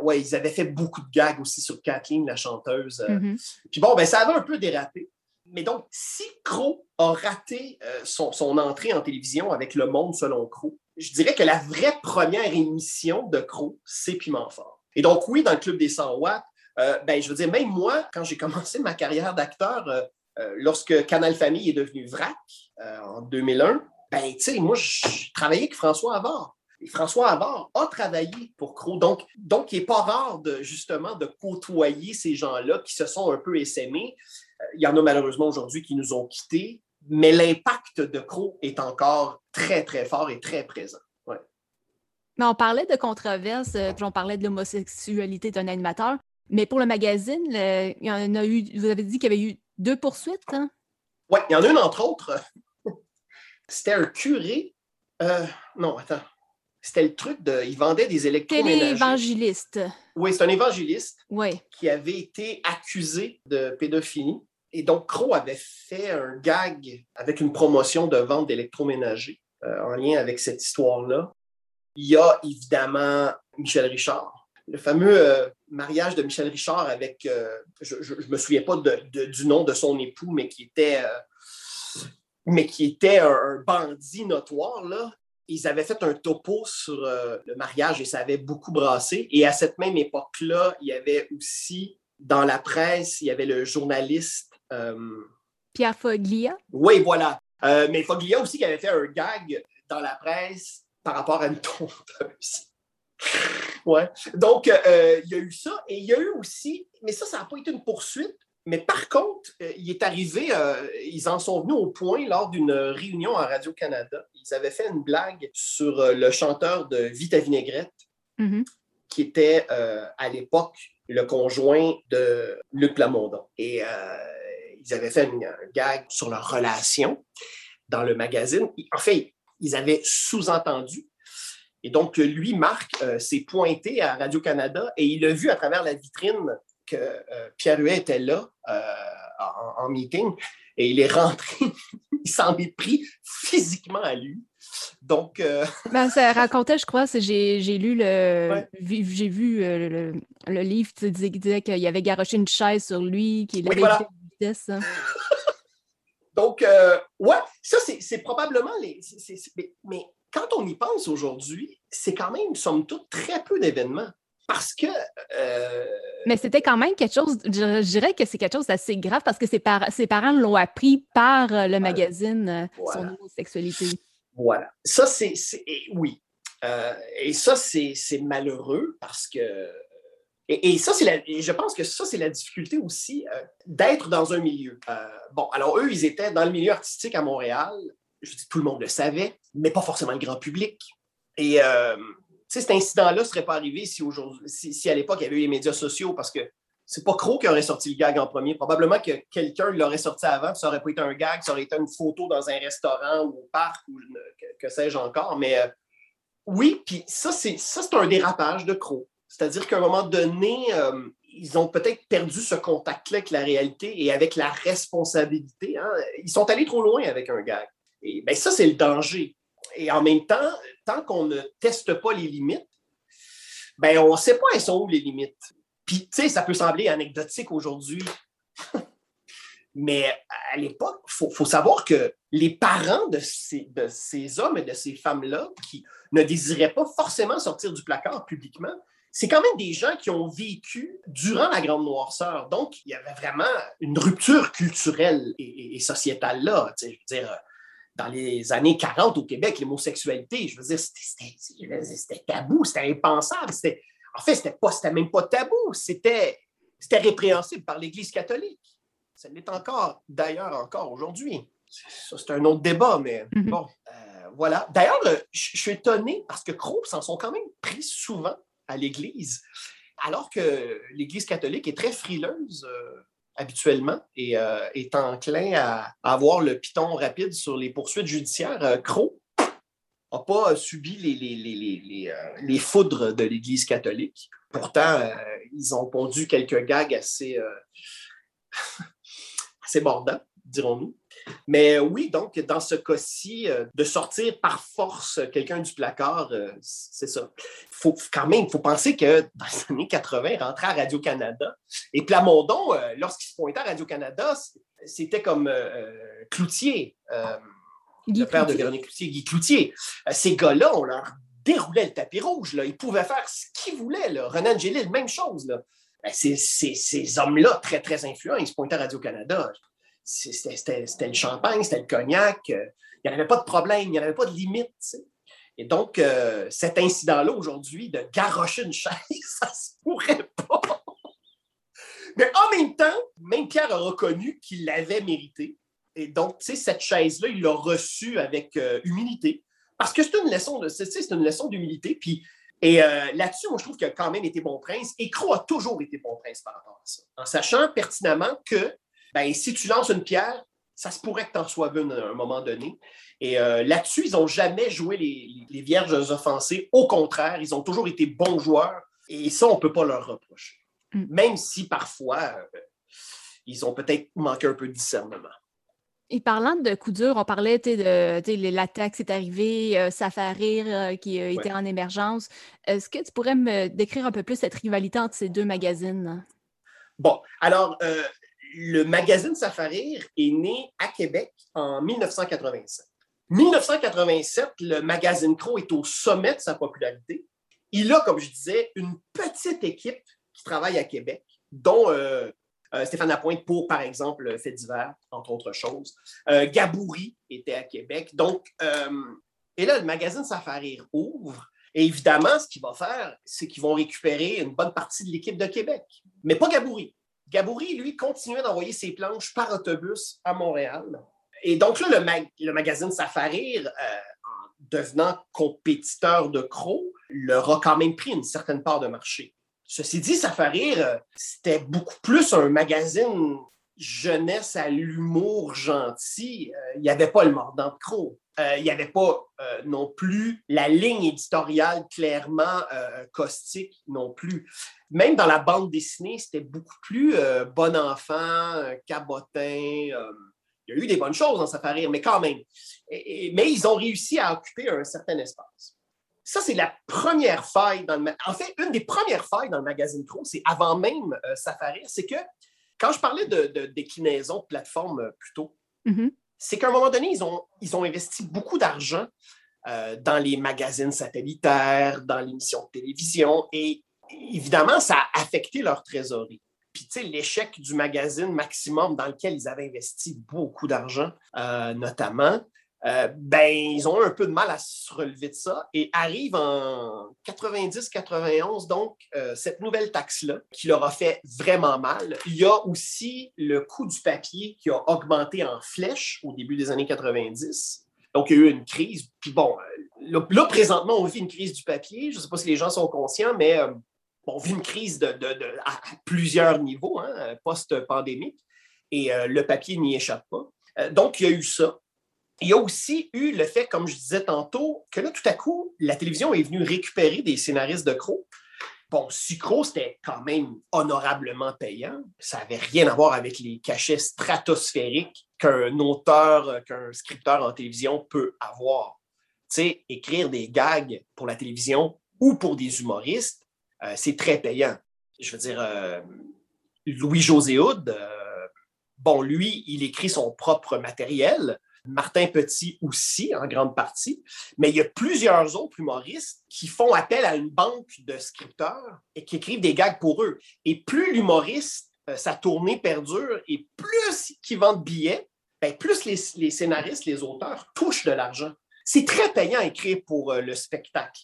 ouais, ils avaient fait beaucoup de gags aussi sur Kathleen, la chanteuse. Mm-hmm. Puis bon, ben, ça avait un peu dérapé. Mais donc, si Crow a raté euh, son, entrée en télévision avec Le Monde selon Crow, je dirais que la vraie première émission de Crow, c'est Piment Fort. Et donc, oui, dans le Club des 100 watts, euh, ben, je veux dire, même moi, quand j'ai commencé ma carrière d'acteur, euh, lorsque Canal Famille est devenu VRAC en 2001, ben, tu sais, moi, je travaillais avec François Havard. Et François Havard a travaillé pour Crow. Donc, donc il n'est pas rare de, justement de côtoyer ces gens-là qui se sont un peu essaimés il y en a malheureusement aujourd'hui qui nous ont quittés, mais l'impact de Crow est encore très, très fort et très présent. Mais on parlait de controverses, euh, on parlait de l'homosexualité d'un animateur, mais pour le magazine, il y en a eu, vous avez dit qu'il y avait eu deux poursuites. Hein? Oui, il y en a une entre autres. C'était un curé. Euh, non, attends. C'était le truc de. Il vendait des électroménagers. évangéliste. Oui, c'est un évangéliste oui. qui avait été accusé de pédophilie. Et donc, Crow avait fait un gag avec une promotion de vente d'électroménagers euh, en lien avec cette histoire-là. Il y a évidemment Michel Richard. Le fameux euh, mariage de Michel Richard avec, euh, je ne me souviens pas du nom de son époux, mais qui était, mais qui était un, un bandit notoire, là ils avaient fait un topo sur euh, le mariage et ça avait beaucoup brassé. Et à cette même époque-là, il y avait aussi dans la presse, il y avait le journaliste. Euh, Pierre Foglia. Oui, voilà. Euh, mais Foglia aussi qui avait fait un gag dans la presse par rapport à une tondeuse. ouais. Donc, il y a eu ça. Et il y a eu aussi, mais ça, ça n'a pas été une poursuite, mais par contre, euh, il est arrivé, euh, ils en sont venus au point lors d'une réunion à Radio-Canada. Ils avaient fait une blague sur euh, le chanteur de Vita Vinaigrette, mm-hmm. qui était à l'époque le conjoint de Luc Plamondon. Et ils avaient fait une, un gag sur leur relation dans le magazine. En fait, ils avaient sous-entendu. Et donc, lui, Marc, s'est pointé à Radio-Canada et il a vu à travers la vitrine que euh, Pierre Huet était là euh, en, meeting et il est rentré, il s'en est pris physiquement à lui. Donc. Euh, ben, ça racontait, je crois, j'ai, lu le. J'ai vu le, livre qui disait, qu'il avait garoché une chaise sur lui, qu'il avait voilà. vitesse. Hein. Donc, ouais, ça, c'est, probablement les. mais, quand on y pense aujourd'hui, c'est quand même, somme toute, très peu d'événements. Parce que. Euh, Mais c'était quand même quelque chose, je, dirais que c'est quelque chose d'assez grave parce que ses, parents l'ont appris par euh, le magazine, euh, son homosexualité. Voilà. Ça, c'est. Oui. et ça, c'est malheureux parce que. Et, ça, c'est je pense que ça, c'est la difficulté aussi d'être dans un milieu. bon, alors eux, ils étaient dans le milieu artistique à Montréal. Je dis, tout le monde le savait, mais pas forcément le grand public. Et cet incident-là ne serait pas arrivé si, à l'époque il y avait eu les médias sociaux, parce que c'est pas Crow qui aurait sorti le gag en premier. Probablement que quelqu'un l'aurait sorti avant, ça aurait pas été un gag, ça aurait été une photo dans un restaurant ou au parc ou que, sais-je encore. Mais euh, oui, puis ça, c'est un dérapage de Crow. C'est-à-dire qu'à un moment donné, euh, ils ont peut-être perdu ce contact-là avec la réalité et avec la responsabilité. Hein. Ils sont allés trop loin avec un gag. Et ben, ça, c'est le danger. Et en même temps, tant qu'on ne teste pas les limites, ben on ne sait pas elles sont où les limites. Puis, tu sais, ça peut sembler anecdotique aujourd'hui, mais à l'époque, il faut, savoir que les parents de ces, hommes et de ces femmes-là qui ne désiraient pas forcément sortir du placard publiquement, c'est quand même des gens qui ont vécu durant la Grande Noirceur. Donc, il y avait vraiment une rupture culturelle et, sociétale là. Je veux dire, dans les années 40 au Québec, l'homosexualité, je veux dire, c'était tabou, c'était impensable. En fait, c'était même pas tabou, c'était répréhensible par l'Église catholique. Ça l'est encore, d'ailleurs, encore aujourd'hui. Ça, c'est un autre débat, mais mm-hmm. bon, euh, voilà. D'ailleurs, je suis étonné parce que Croix s'en sont quand même pris souvent à l'Église, alors que l'Église catholique est très frileuse euh, habituellement et euh, est enclin à, avoir le piton rapide sur les poursuites judiciaires. Euh, Crow n'a pas subi les, les, les, foudres de l'Église catholique. Pourtant, ils ont pondu quelques gags assez, assez mordants, dirons-nous. Mais oui, donc, dans ce cas-ci, euh, de sortir par force quelqu'un du placard, euh, c'est ça. Faut quand même, il faut penser que dans les années 80, il rentrait à Radio-Canada. Et Plamondon, euh, lorsqu'il se pointait à Radio-Canada, c'était comme Cloutier, le père de Véronique Cloutier, Guy Cloutier. ces gars-là, on leur déroulait le tapis rouge. Là. Ils pouvaient faire ce qu'ils voulaient. Là. Renan Angélil, même chose. Là. Ben, ces, ces hommes-là, très, très influents, ils se pointaient à Radio-Canada c'était le champagne, c'était le cognac. Euh, il n'y avait pas de problème, il n'y avait pas de limite. Et donc, euh, cet incident-là aujourd'hui, de garrocher une chaise, ça se pourrait pas. Mais en même temps, même Pierre a reconnu qu'il l'avait mérité. Et donc, cette chaise-là, il l'a reçue avec euh, humilité. Parce que c'est une leçon de, c'est une leçon d'humilité. Puis, et là-dessus, moi, je trouve qu'il a quand même été bon prince. Et Croix a toujours été bon prince par rapport à ça. En sachant pertinemment que ben, si tu lances une pierre, ça se pourrait que tu en sois une à un moment donné. Et euh, là-dessus, ils n'ont jamais joué les, vierges offensées. Au contraire, ils ont toujours été bons joueurs. Et ça, on ne peut pas leur reprocher. Mm. Même si parfois, euh, ils ont peut-être manqué un peu de discernement. Et parlant de coups durs, on parlait de l'attaque c'est arrivé, euh, ça fait rire qui était en émergence. Est-ce que tu pourrais me décrire un peu plus cette rivalité entre ces deux magazines? Bon, alors, le magazine Safarir est né à Québec en 1987. 1987, le magazine Crow est au sommet de sa popularité. Il a, comme je disais, une petite équipe qui travaille à Québec, dont euh, euh, Stéphane Lapointe pour, par exemple, Fait divers, entre autres choses. Euh, Gabouri était à Québec. Donc, et là, le magazine Safarir ouvre. Et évidemment, ce qu'il va faire, c'est qu'ils vont récupérer une bonne partie de l'équipe de Québec. Mais pas Gabouri. Gabouri, lui, continuait d'envoyer ses planches par autobus à Montréal. Et donc là, le, magazine Safarir, euh, en devenant compétiteur de Crow, leur a quand même pris une certaine part de marché. Ceci dit, Safarir, euh, c'était beaucoup plus un magazine jeunesse à l'humour gentil. Euh, il n'y avait pas le mordant de Crow. il n'y avait pas non plus la ligne éditoriale clairement caustique non plus même dans la bande dessinée, c'était beaucoup plus euh, bon enfant, euh, cabotin. Euh, il y a eu des bonnes choses dans Safari, mais quand même. mais ils ont réussi à occuper un certain espace. Ça, c'est la première faille dans le. En fait, une des premières failles dans le magazine Pro, c'est avant même Safari, c'est que quand je parlais de, déclinaison de plateforme plus tôt, mm-hmm. c'est qu'à un moment donné, ils ont, ils ont investi beaucoup d'argent dans les magazines satellitaires, dans l'émission de télévision, et évidemment, ça a affecté leur trésorerie. Puis, tu sais, l'échec du magazine Maximum dans lequel ils avaient investi beaucoup d'argent, euh, notamment, euh, ben, ils ont un peu de mal à se relever de ça et arrive en 90-91, donc, euh, cette nouvelle taxe-là qui leur a fait vraiment mal. Il y a aussi le coût du papier qui a augmenté en flèche au début des années 90. Donc, il y a eu une crise. Puis bon, là, présentement, on vit une crise du papier. Je ne sais pas si les gens sont conscients, mais on vit une crise de, à plusieurs niveaux, hein, post-pandémique, et euh, le papier n'y échappe pas. Euh, donc, il y a eu ça. Il y a aussi eu le fait, comme je disais tantôt, que là, tout à coup, la télévision est venue récupérer des scénaristes de Crow. Bon, si Crow, c'était quand même honorablement payant. Ça n'avait rien à voir avec les cachets stratosphériques qu'un auteur, qu'un scripteur en télévision peut avoir. Tu sais, écrire des gags pour la télévision ou pour des humoristes, euh, c'est très payant. Je veux dire, euh, Louis-José Houd, euh, bon, lui, il écrit son propre matériel. Martin Petit aussi, en grande partie. Mais il y a plusieurs autres humoristes qui font appel à une banque de scripteurs et qui écrivent des gags pour eux. Et plus l'humoriste, sa tournée perdure, et plus qu'il vend de billets, ben, plus les, scénaristes, les auteurs touchent de l'argent. C'est très payant à écrire pour euh, le spectacle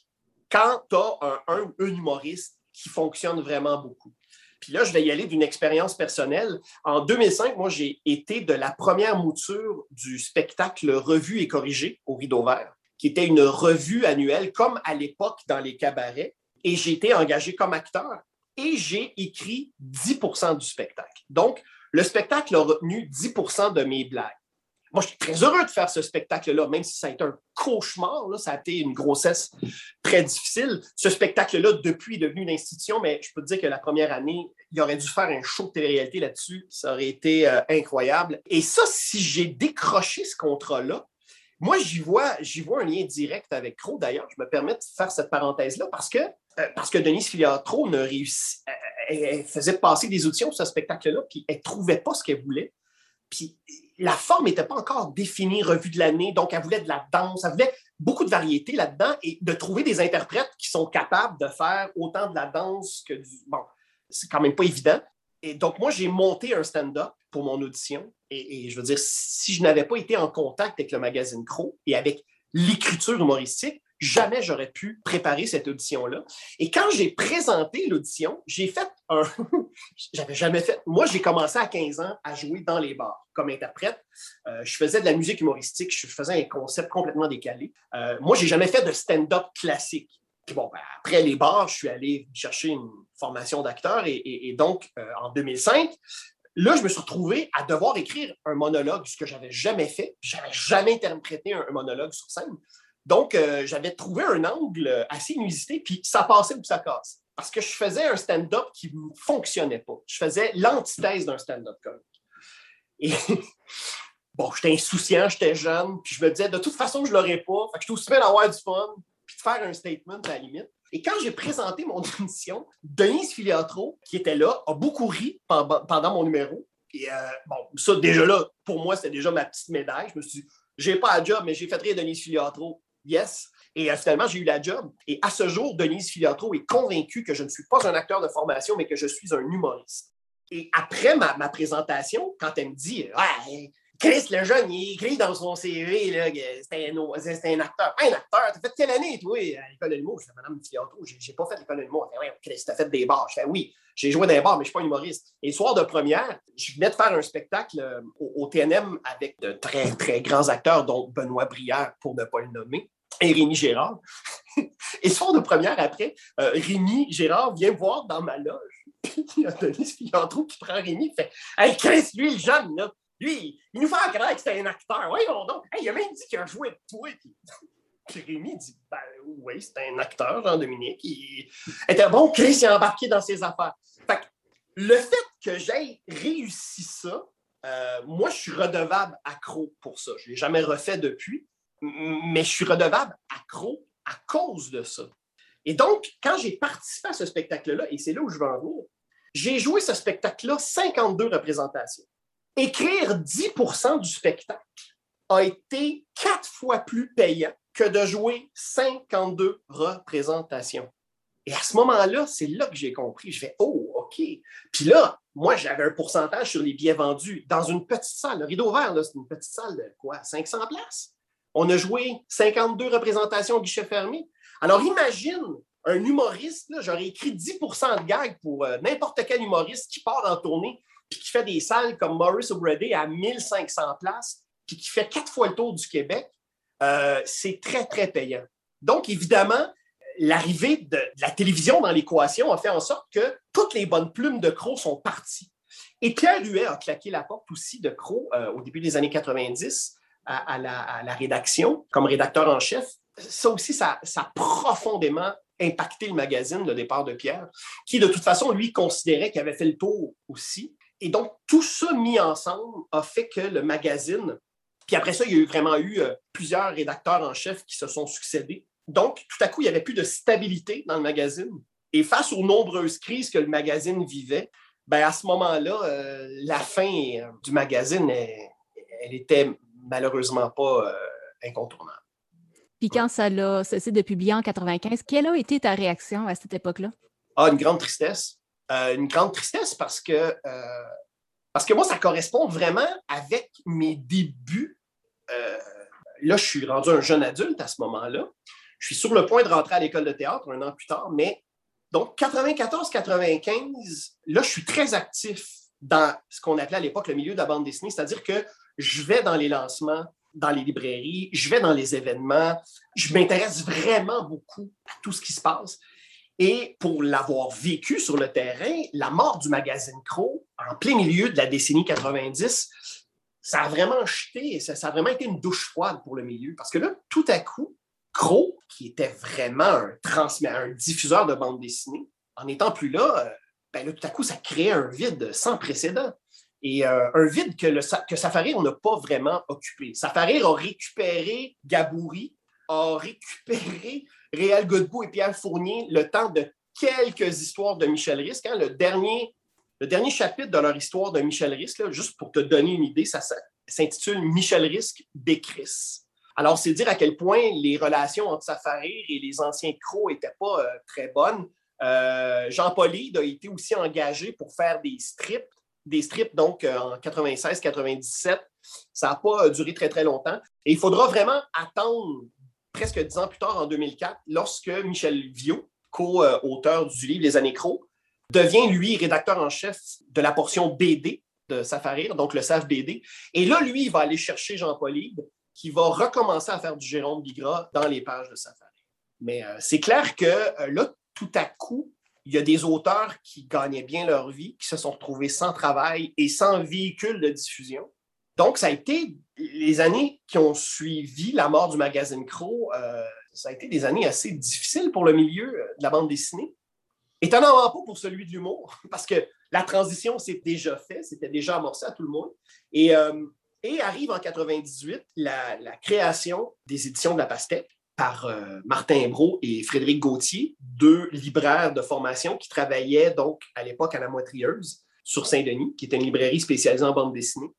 quand tu as un, humoriste qui fonctionne vraiment beaucoup. Puis là, je vais y aller d'une expérience personnelle. En 2005, moi, j'ai été de la première mouture du spectacle Revue et corrigé au Rideau Vert, qui était une revue annuelle, comme à l'époque dans les cabarets. Et j'ai été engagé comme acteur et j'ai écrit 10% du spectacle. Donc, le spectacle a retenu 10% de mes blagues. Moi, je suis très heureux de faire ce spectacle-là, même si ça a été un cauchemar. ça a été une grossesse très difficile. Ce spectacle-là, depuis, est devenu une institution, mais je peux te dire que la première année, il aurait dû faire un show de télé-réalité là-dessus. Ça aurait été euh, incroyable. Et ça, si j'ai décroché ce contrat-là, moi, j'y vois, vois un lien direct avec Crow. D'ailleurs, je me permets de faire cette parenthèse-là parce que, euh, parce que Denise Filiatro ne réussit, elle, faisait passer des auditions sur ce spectacle-là, puis elle ne trouvait pas ce qu'elle voulait. Puis la forme n'était pas encore définie, revue de l'année, donc elle voulait de la danse, elle voulait beaucoup de variété là-dedans et de trouver des interprètes qui sont capables de faire autant de la danse que du. Bon, c'est quand même pas évident. Et donc, moi, j'ai monté un stand-up pour mon audition. Et, je veux dire, si je n'avais pas été en contact avec le magazine Crow et avec l'écriture humoristique, jamais j'aurais pu préparer cette audition-là. Et quand j'ai présenté l'audition, j'ai fait J'avais jamais fait. Moi, j'ai commencé à 15 ans à jouer dans les bars comme interprète. Euh, je faisais de la musique humoristique, je faisais un concept complètement décalé. Euh, moi, j'ai jamais fait de stand-up classique. Puis bon, ben, après les bars, je suis allé chercher une formation d'acteur et, donc, euh, en 2005, là, je me suis retrouvé à devoir écrire un monologue, ce que j'avais jamais fait. J'avais jamais interprété un, monologue sur scène. Donc, euh, j'avais trouvé un angle assez inusité, puis ça passait ou ça casse. Parce que je faisais un stand-up qui ne fonctionnait pas. Je faisais l'antithèse d'un stand-up comique. Et bon, j'étais insouciant, j'étais jeune, puis je me disais, de toute façon, je ne l'aurais pas. Fait que j'étais aussi bien d'avoir du fun, puis de faire un statement à la limite. Et quand j'ai présenté mon émission, Denise Filiatro, qui était là, a beaucoup ri pendant mon numéro. Et euh, bon, ça, déjà là, pour moi, c'était déjà ma petite médaille. Je me suis dit, j'ai pas un job, mais j'ai fait rire Denise Filiatro. Yes. Et euh, finalement, j'ai eu la job. Et à ce jour, Denise Filiatro est convaincue que je ne suis pas un acteur de formation, mais que je suis un humoriste. Et après ma, présentation, quand elle me dit ouais, Chris, le jeune, il écrit dans son CV c'était un, un, acteur. un acteur, t'as fait quelle année, toi, à l'école de l'humour? Je fais, Madame Fiato, j'ai pas fait l'école de l'humour. Ouais, Chris, t'as fait des bars. Je fais, oui, j'ai joué dans les bars, mais je suis pas humoriste. Et le soir de première, je venais de faire un spectacle euh, au, TNM avec de très, très grands acteurs, dont Benoît Brière, pour ne pas le nommer, et Rémi Gérard. et soir de première, après, euh, Rémi Gérard vient voir dans ma loge. Puis il a donné ce Fiantrou qui prend Rémi, fait Hey Chris, lui, le jeune, là, lui, il nous fait croire que c'était un acteur. Voyons donc. il a même dit qu'il a joué de toi. Puis, Rémi dit Ben oui, c'est un acteur, Jean-Dominique. Il était bon, Chris, il a embarqué dans ses affaires. Fait que, le fait que j'aie réussi ça, euh, moi, je suis redevable accro pour ça. Je ne l'ai jamais refait depuis, mais je suis redevable accro à cause de ça. Et donc, quand j'ai participé à ce spectacle-là, et c'est là où je veux en venir, j'ai joué ce spectacle-là 52 représentations écrire 10% du spectacle a été quatre fois plus payant que de jouer 52 représentations. Et à ce moment-là, c'est là que j'ai compris. Je fais Oh, OK. Puis là, moi, j'avais un pourcentage sur les billets vendus dans une petite salle. Le rideau vert, c'est une petite salle de quoi? 500 places. On a joué 52 représentations au guichet fermé. Alors imagine un humoriste, j'aurais écrit 10% de gags pour euh, n'importe quel humoriste qui part en tournée puis qui fait des salles comme Maurice O'Brady à 1500 places, puis qui fait quatre fois le tour du Québec, euh, c'est très, très payant. Donc, évidemment, l'arrivée de, la télévision dans l'équation a fait en sorte que toutes les bonnes plumes de Crow sont parties. Et Pierre Huet a claqué la porte aussi de Crow euh, au début des années 90 à, la, rédaction, comme rédacteur en chef. Ça aussi, ça, a profondément impacté le magazine, le départ de Pierre, qui de toute façon, lui, considérait qu'il avait fait le tour aussi. Et donc, tout ça mis ensemble a fait que le magazine, puis après ça, il y a eu vraiment eu euh, plusieurs rédacteurs en chef qui se sont succédés. Donc, tout à coup, il n'y avait plus de stabilité dans le magazine. Et face aux nombreuses crises que le magazine vivait, ben à ce moment-là, euh, la fin euh, du magazine, elle, était malheureusement pas incontournable. Puis quand ça l'a cessé de publier en 95, quelle a été ta réaction à cette époque-là? Ah, une grande tristesse. Euh, une grande tristesse parce que euh, Parce que moi, ça correspond vraiment avec mes débuts. Euh, là, je suis rendu un jeune adulte à ce moment-là. Je suis sur le point de rentrer à l'école de théâtre un an plus tard, mais donc 94-95, là, je suis très actif dans ce qu'on appelait à l'époque le milieu de la bande dessinée, c'est-à-dire que je vais dans les lancements, dans les librairies, je vais dans les événements, je m'intéresse vraiment beaucoup à tout ce qui se passe. Et pour l'avoir vécu sur le terrain, la mort du magazine Crow, en plein milieu de la décennie 90, ça a vraiment jeté, ça, a vraiment été une douche froide pour le milieu. Parce que là, tout à coup, Crow, qui était vraiment un, un diffuseur de bande dessinée, en étant plus là, euh, ben tout à coup, ça créait un vide sans précédent. Et euh, un vide que, le, que Safarir n'a pas vraiment occupé. Safarir a récupéré Gabouri, a récupéré Réal Godbout et Pierre Fournier le temps de quelques histoires de Michel Risque. Hein. Le, dernier, le dernier chapitre de leur histoire de Michel Risque, juste pour te donner une idée, ça, s'intitule Michel Risque Bécris. Alors, c'est dire à quel point les relations entre Safarir et les anciens crocs n'étaient pas euh, très bonnes. Euh, Jean-Paul a été aussi engagé pour faire des strips des strips, donc euh, en 96-97. Ça n'a pas euh, duré très, très longtemps. Et il faudra vraiment attendre presque dix ans plus tard, en 2004, lorsque Michel Viau, co-auteur du livre Les Années Crocs, devient, lui, rédacteur en chef de la portion BD de Safarir, donc le SAF BD. Et là, lui, il va aller chercher Jean paul qui va recommencer à faire du Jérôme Bigra dans les pages de Safarir. Mais euh, c'est clair que là, tout à coup, il y a des auteurs qui gagnaient bien leur vie, qui se sont retrouvés sans travail et sans véhicule de diffusion. Donc, ça a été les années qui ont suivi la mort du magazine Crow, euh, ça a été des années assez difficiles pour le milieu euh, de la bande dessinée. Étonnamment pas pour celui de l'humour, parce que la transition s'est déjà faite, c'était déjà amorcé à tout le monde. Et, euh, arrive en 98 la, la, création des éditions de la pastèque, par euh, Martin Bro et Frédéric Gauthier, deux libraires de formation qui travaillaient donc à l'époque à la Moitrieuse sur Saint-Denis, qui était une librairie spécialisée en bande dessinée.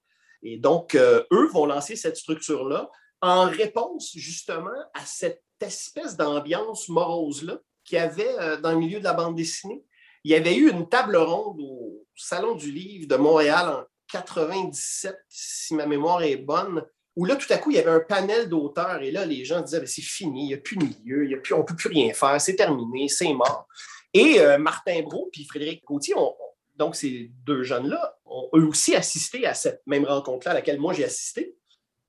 Et donc, euh, eux vont lancer cette structure-là en réponse justement à cette espèce d'ambiance morose-là qu'il y avait euh, dans le milieu de la bande dessinée. Il y avait eu une table ronde au Salon du Livre de Montréal en 97, si ma mémoire est bonne, où là, tout à coup, il y avait un panel d'auteurs et là, les gens disaient, ben, c'est fini, il n'y a plus de milieu, y a plus, on ne peut plus rien faire, c'est terminé, c'est mort. Et euh, Martin Brault puis Frédéric Gauthier, donc ces deux jeunes-là, ont eux aussi assisté à cette même rencontre-là à laquelle moi j'ai assisté.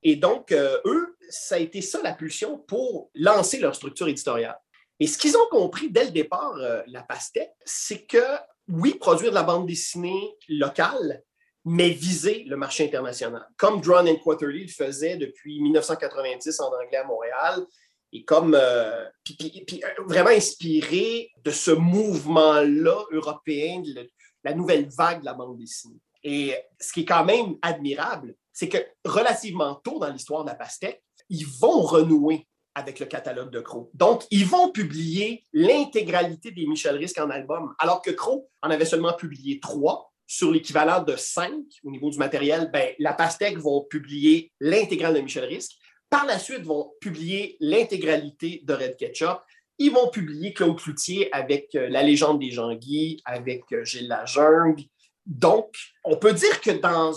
Et donc, euh, eux, ça a été ça la pulsion pour lancer leur structure éditoriale. Et ce qu'ils ont compris dès le départ, euh, la pastèque, c'est que oui, produire de la bande dessinée locale, mais viser le marché international, comme Drawn and Quarterly le faisait depuis 1990 en anglais à Montréal, et comme euh, euh, vraiment inspiré de ce mouvement-là européen, de la nouvelle vague de la bande dessinée. Et ce qui est quand même admirable, c'est que relativement tôt dans l'histoire de la pastèque, ils vont renouer avec le catalogue de Crow. Donc, ils vont publier l'intégralité des Michel Risque en album, alors que Crow en avait seulement publié trois sur l'équivalent de 5 au niveau du matériel, ben, la Pastèque vont publier l'intégrale de Michel Risque. Par la suite, vont publier l'intégralité de Red Ketchup. Ils vont publier Claude Cloutier avec euh, La légende des Jean-Guy, avec euh, Gilles Lajungue. Donc, on peut dire que dans.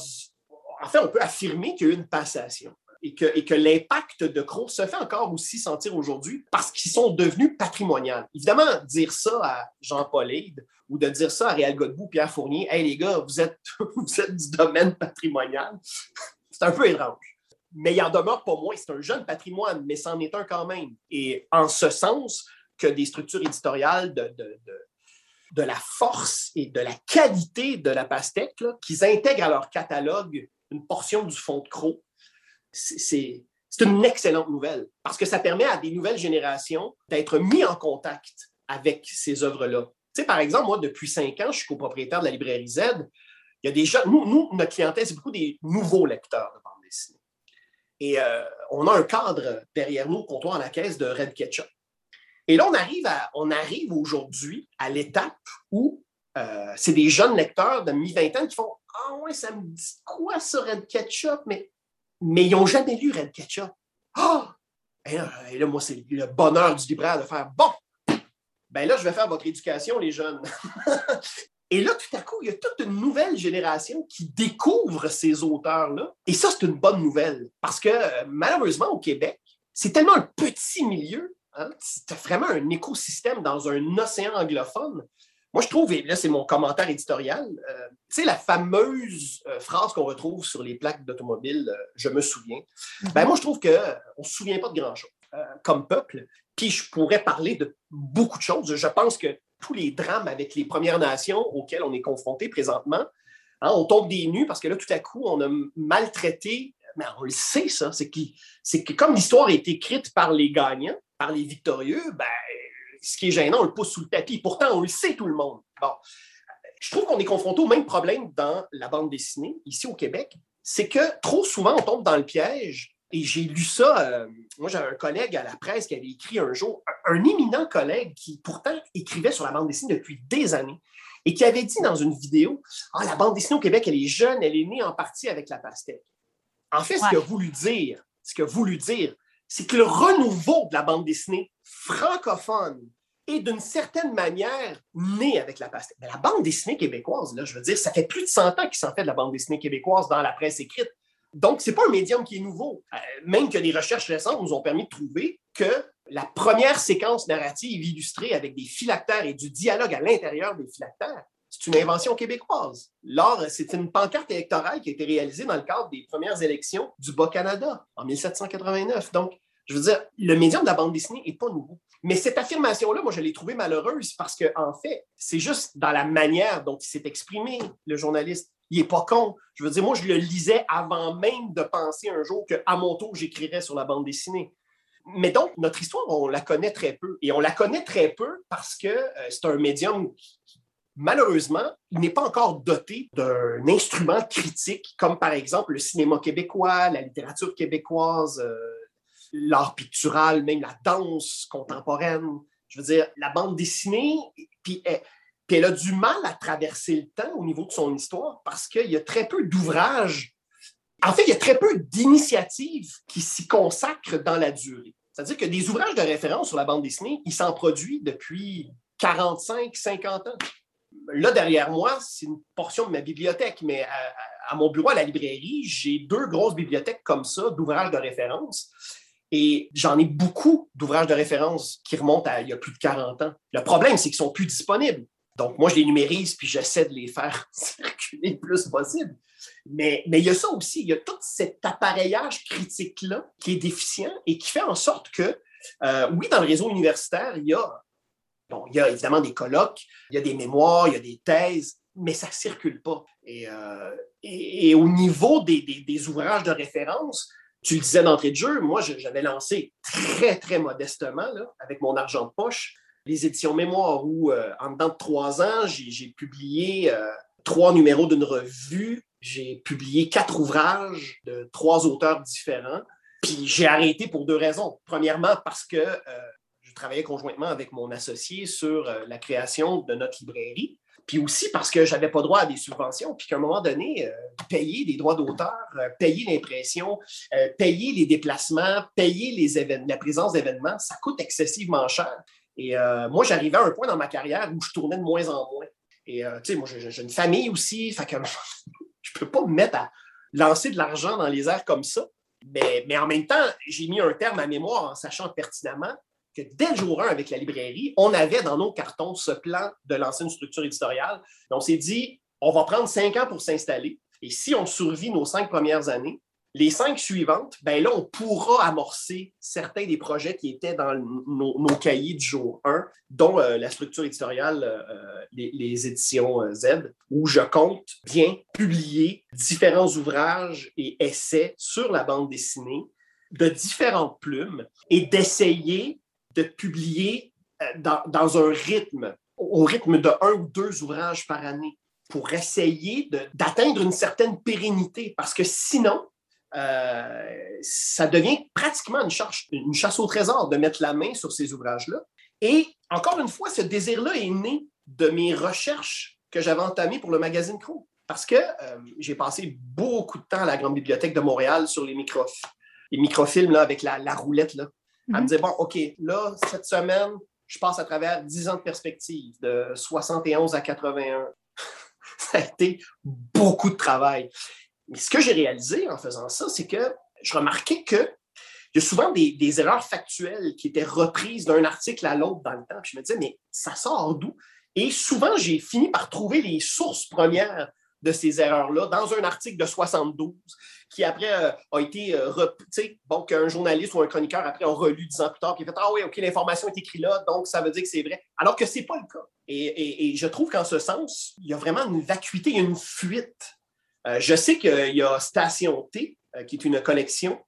En fait, on peut affirmer qu'il y a eu une passation et que, l'impact de Crow se fait encore aussi sentir aujourd'hui parce qu'ils sont devenus patrimoniaux. Évidemment, dire ça à Jean-Paul Hyde ou de dire ça à Réal Godbout, Pierre Fournier, Hey les gars, vous êtes, du domaine patrimonial, c'est un peu étrange. Mais il en demeure pas moins, c'est un jeune patrimoine, mais c'en est un quand même. Et en ce sens que des structures éditoriales de, de, de, la force et de la qualité de la pastèque, qu'ils intègrent à leur catalogue une portion du fond de croc, c'est une excellente nouvelle parce que ça permet à des nouvelles générations d'être mis en contact avec ces œuvres-là. Tu sais, par exemple, moi, depuis cinq ans, je suis copropriétaire de la librairie Z. Il y a des gens, nous, notre clientèle, c'est beaucoup des nouveaux lecteurs de bande dessinée. Et euh, on a un cadre derrière nous, comptoir à la caisse de Red Ketchup. Et là, on arrive, à, on arrive aujourd'hui à l'étape où euh, c'est des jeunes lecteurs de mi-vingtaine qui font Ah ouais, ça me dit quoi ça, Red Ketchup? Mais mais ils n'ont jamais lu Red Ketchup. Ah! Et, là, moi, c'est le bonheur du libraire de faire bon, ben là, je vais faire votre éducation, les jeunes. Et là, tout à coup, il y a toute une nouvelle génération qui découvre ces auteurs-là. Et ça, c'est une bonne nouvelle parce que malheureusement, au Québec, c'est tellement un petit milieu. Hein, c'est vraiment un écosystème dans un océan anglophone. Moi, je trouve, et là, c'est mon commentaire éditorial, euh, tu sais, la fameuse euh, phrase qu'on retrouve sur les plaques d'automobile, euh, je me souviens. Ben, moi, je trouve qu'on ne se souvient pas de grand-chose comme peuple. Puis je pourrais parler de beaucoup de choses. Je pense que tous les drames avec les Premières Nations auxquels on est confronté présentement, hein, on tombe des nues parce que là, tout à coup, on a maltraité. Mais on le sait, ça. C'est que, que comme l'histoire est écrite par les gagnants, par les victorieux, ben, ce qui est gênant, on le pousse sous le tapis. Pourtant, on le sait tout le monde. Bon. Je trouve qu'on est confronté au même problème dans la bande dessinée, ici au Québec. C'est que trop souvent, on tombe dans le piège et j'ai lu ça. Euh, moi, j'avais un collègue à la presse qui avait écrit un jour, un, éminent collègue qui pourtant écrivait sur la bande dessinée depuis des années et qui avait dit dans une vidéo Ah, la bande dessinée au Québec, elle est jeune, elle est née en partie avec la pastèque. En fait, ce qu'il a voulu dire, ce qu'il a voulu dire, c'est que le renouveau de la bande dessinée francophone est d'une certaine manière né avec la pastèque. Mais la bande dessinée québécoise, là, je veux dire, ça fait plus de 100 ans qu'il s'en fait de la bande dessinée québécoise dans la presse écrite. Donc, ce n'est pas un médium qui est nouveau. Euh, même que des recherches récentes nous ont permis de trouver que la première séquence narrative illustrée avec des phylactères et du dialogue à l'intérieur des phylactères, c'est une invention québécoise. Lors, c'est une pancarte électorale qui a été réalisée dans le cadre des premières élections du Bas-Canada en 1789. Donc, je veux dire, le médium de la bande dessinée n'est pas nouveau. Mais cette affirmation-là, moi, je l'ai trouvée malheureuse parce qu'en en fait, c'est juste dans la manière dont il s'est exprimé, le journaliste il n'est pas con. Je veux dire, moi, je le lisais avant même de penser un jour qu'à mon tour, j'écrirais sur la bande dessinée. Mais donc, notre histoire, on la connaît très peu. Et on la connaît très peu parce que euh, c'est un médium qui, malheureusement, n'est pas encore doté d'un instrument critique, comme par exemple le cinéma québécois, la littérature québécoise, euh, l'art pictural, même la danse contemporaine. Je veux dire, la bande dessinée, puis eh, puis elle a du mal à traverser le temps au niveau de son histoire parce qu'il y a très peu d'ouvrages. En fait, il y a très peu d'initiatives qui s'y consacrent dans la durée. C'est-à-dire que des ouvrages de référence sur la bande dessinée, ils s'en produisent depuis 45, 50 ans. Là, derrière moi, c'est une portion de ma bibliothèque, mais à, à mon bureau à la librairie, j'ai deux grosses bibliothèques comme ça d'ouvrages de référence. Et j'en ai beaucoup d'ouvrages de référence qui remontent à il y a plus de 40 ans. Le problème, c'est qu'ils sont plus disponibles. Donc, moi, je les numérise puis j'essaie de les faire circuler le plus possible. Mais, mais il y a ça aussi, il y a tout cet appareillage critique-là qui est déficient et qui fait en sorte que, euh, oui, dans le réseau universitaire, il y a, bon, il y a évidemment des colloques, il y a des mémoires, il y a des thèses, mais ça ne circule pas. Et, euh, et, au niveau des, des, ouvrages de référence, tu le disais d'entrée de jeu, moi, j'avais lancé très, très modestement, avec mon argent de poche, les éditions Mémoire où, euh, en dedans de trois ans, j'ai publié euh, trois numéros d'une revue, j'ai publié quatre ouvrages de trois auteurs différents. Puis j'ai arrêté pour deux raisons. Premièrement, parce que euh, je travaillais conjointement avec mon associé sur la création de notre librairie. Puis aussi parce que je n'avais pas droit à des subventions, puis qu'à un moment donné, payer des droits d'auteur, payer l'impression, payer les déplacements, payer les la présence d'événements, ça coûte excessivement cher. Et euh, moi, j'arrivais à un point dans ma carrière où je tournais de moins en moins. Et euh, tu sais, moi, j'ai une famille aussi, fait que je ne peux pas me mettre à lancer de l'argent dans les airs comme ça. Mais, mais en même temps, j'ai mis un terme à mémoire en sachant pertinemment que dès le jour 1 avec la librairie, on avait dans nos cartons ce plan de lancer une structure éditoriale. on s'est dit, on va prendre cinq ans pour s'installer. Et si on survit nos cinq premières années, les cinq suivantes, ben là, on pourra amorcer certains des projets qui étaient dans nos, cahiers du jour 1, dont euh, la structure éditoriale, euh, les, éditions euh, Z, où je compte bien publier différents ouvrages et essais sur la bande dessinée de différentes plumes et d'essayer de publier dans, dans, un rythme, au rythme de un ou deux ouvrages par année pour essayer d'atteindre une certaine pérennité. Parce que sinon, euh, ça devient pratiquement une, une chasse au trésor de mettre la main sur ces ouvrages-là. Et encore une fois, ce désir-là est né de mes recherches que j'avais entamées pour le magazine Crow. Parce que euh, j'ai passé beaucoup de temps à la Grande Bibliothèque de Montréal sur les, les microfilms là, avec la, roulette. Là. Elle me mhm. disait, bon, OK, là, cette semaine, je passe à travers 10 ans de perspective, de 71 à 81. Ça a été beaucoup de travail. Mais ce que j'ai réalisé en faisant ça, c'est que je remarquais que il y a souvent des, erreurs factuelles qui étaient reprises d'un article à l'autre dans le temps. je me disais, mais ça sort d'où? Et souvent, j'ai fini par trouver les sources premières de ces erreurs-là dans un article de 72 qui après euh, a été, euh, bon, qu'un journaliste ou un chroniqueur après a relu dix ans plus tard, puis a fait Ah oui, OK, l'information est écrite là, donc ça veut dire que c'est vrai. Alors que ce n'est pas le cas. Et, je trouve qu'en ce sens, il y a vraiment une vacuité, une fuite. Euh, je sais qu'il y a Station T, euh, qui est une collection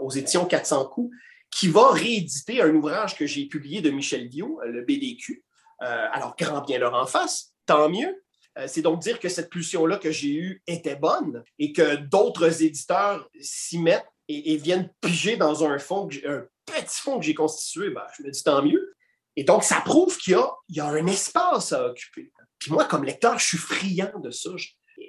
aux éditions 400 coups, qui va rééditer un ouvrage que j'ai publié de Michel euh, le BDQ. alors, grand bien leur en face, tant mieux. C'est donc dire que cette pulsion-là que j'ai eue était bonne et que d'autres éditeurs s'y mettent et, viennent piger dans un fond, un petit fond que j'ai constitué. Ben, je me dis tant mieux. Et donc, ça prouve qu'il y, y a, un espace à occuper. Puis moi, comme lecteur, je suis friand de ça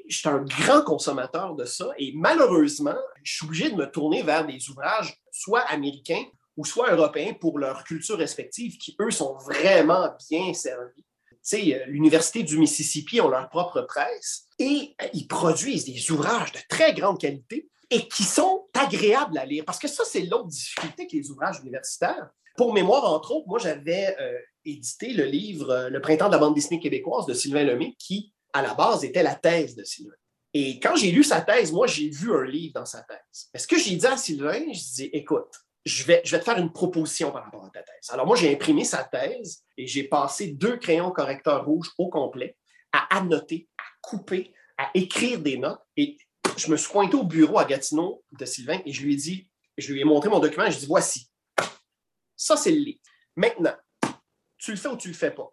je suis un grand consommateur de ça et malheureusement, je suis obligé de me tourner vers des ouvrages soit américains ou soit européens pour leur culture respective qui, eux, sont vraiment bien servis. Sais, euh, l'Université du Mississippi ont leur propre presse et euh, ils produisent des ouvrages de très grande qualité et qui sont agréables à lire. Parce que ça, c'est l'autre difficulté que les ouvrages universitaires. Pour mémoire, entre autres, moi, j'avais euh, édité le livre Le printemps de la bande dessinée québécoise de Sylvain Lemay, qui à la base, était la thèse de Sylvain. Et quand j'ai lu sa thèse, moi, j'ai vu un livre dans sa thèse. Mais ce que j'ai dit à Sylvain, je dis, écoute, je vais, je vais te faire une proposition par rapport à ta thèse. Alors moi, j'ai imprimé sa thèse et j'ai passé deux crayons correcteurs rouges au complet à annoter, à couper, à écrire des notes. Et je me suis pointé au bureau à Gatineau de Sylvain et je lui ai dit, je lui ai montré mon document et je lui ai dit, voici, ça c'est le livre. Maintenant, tu le fais ou tu le fais pas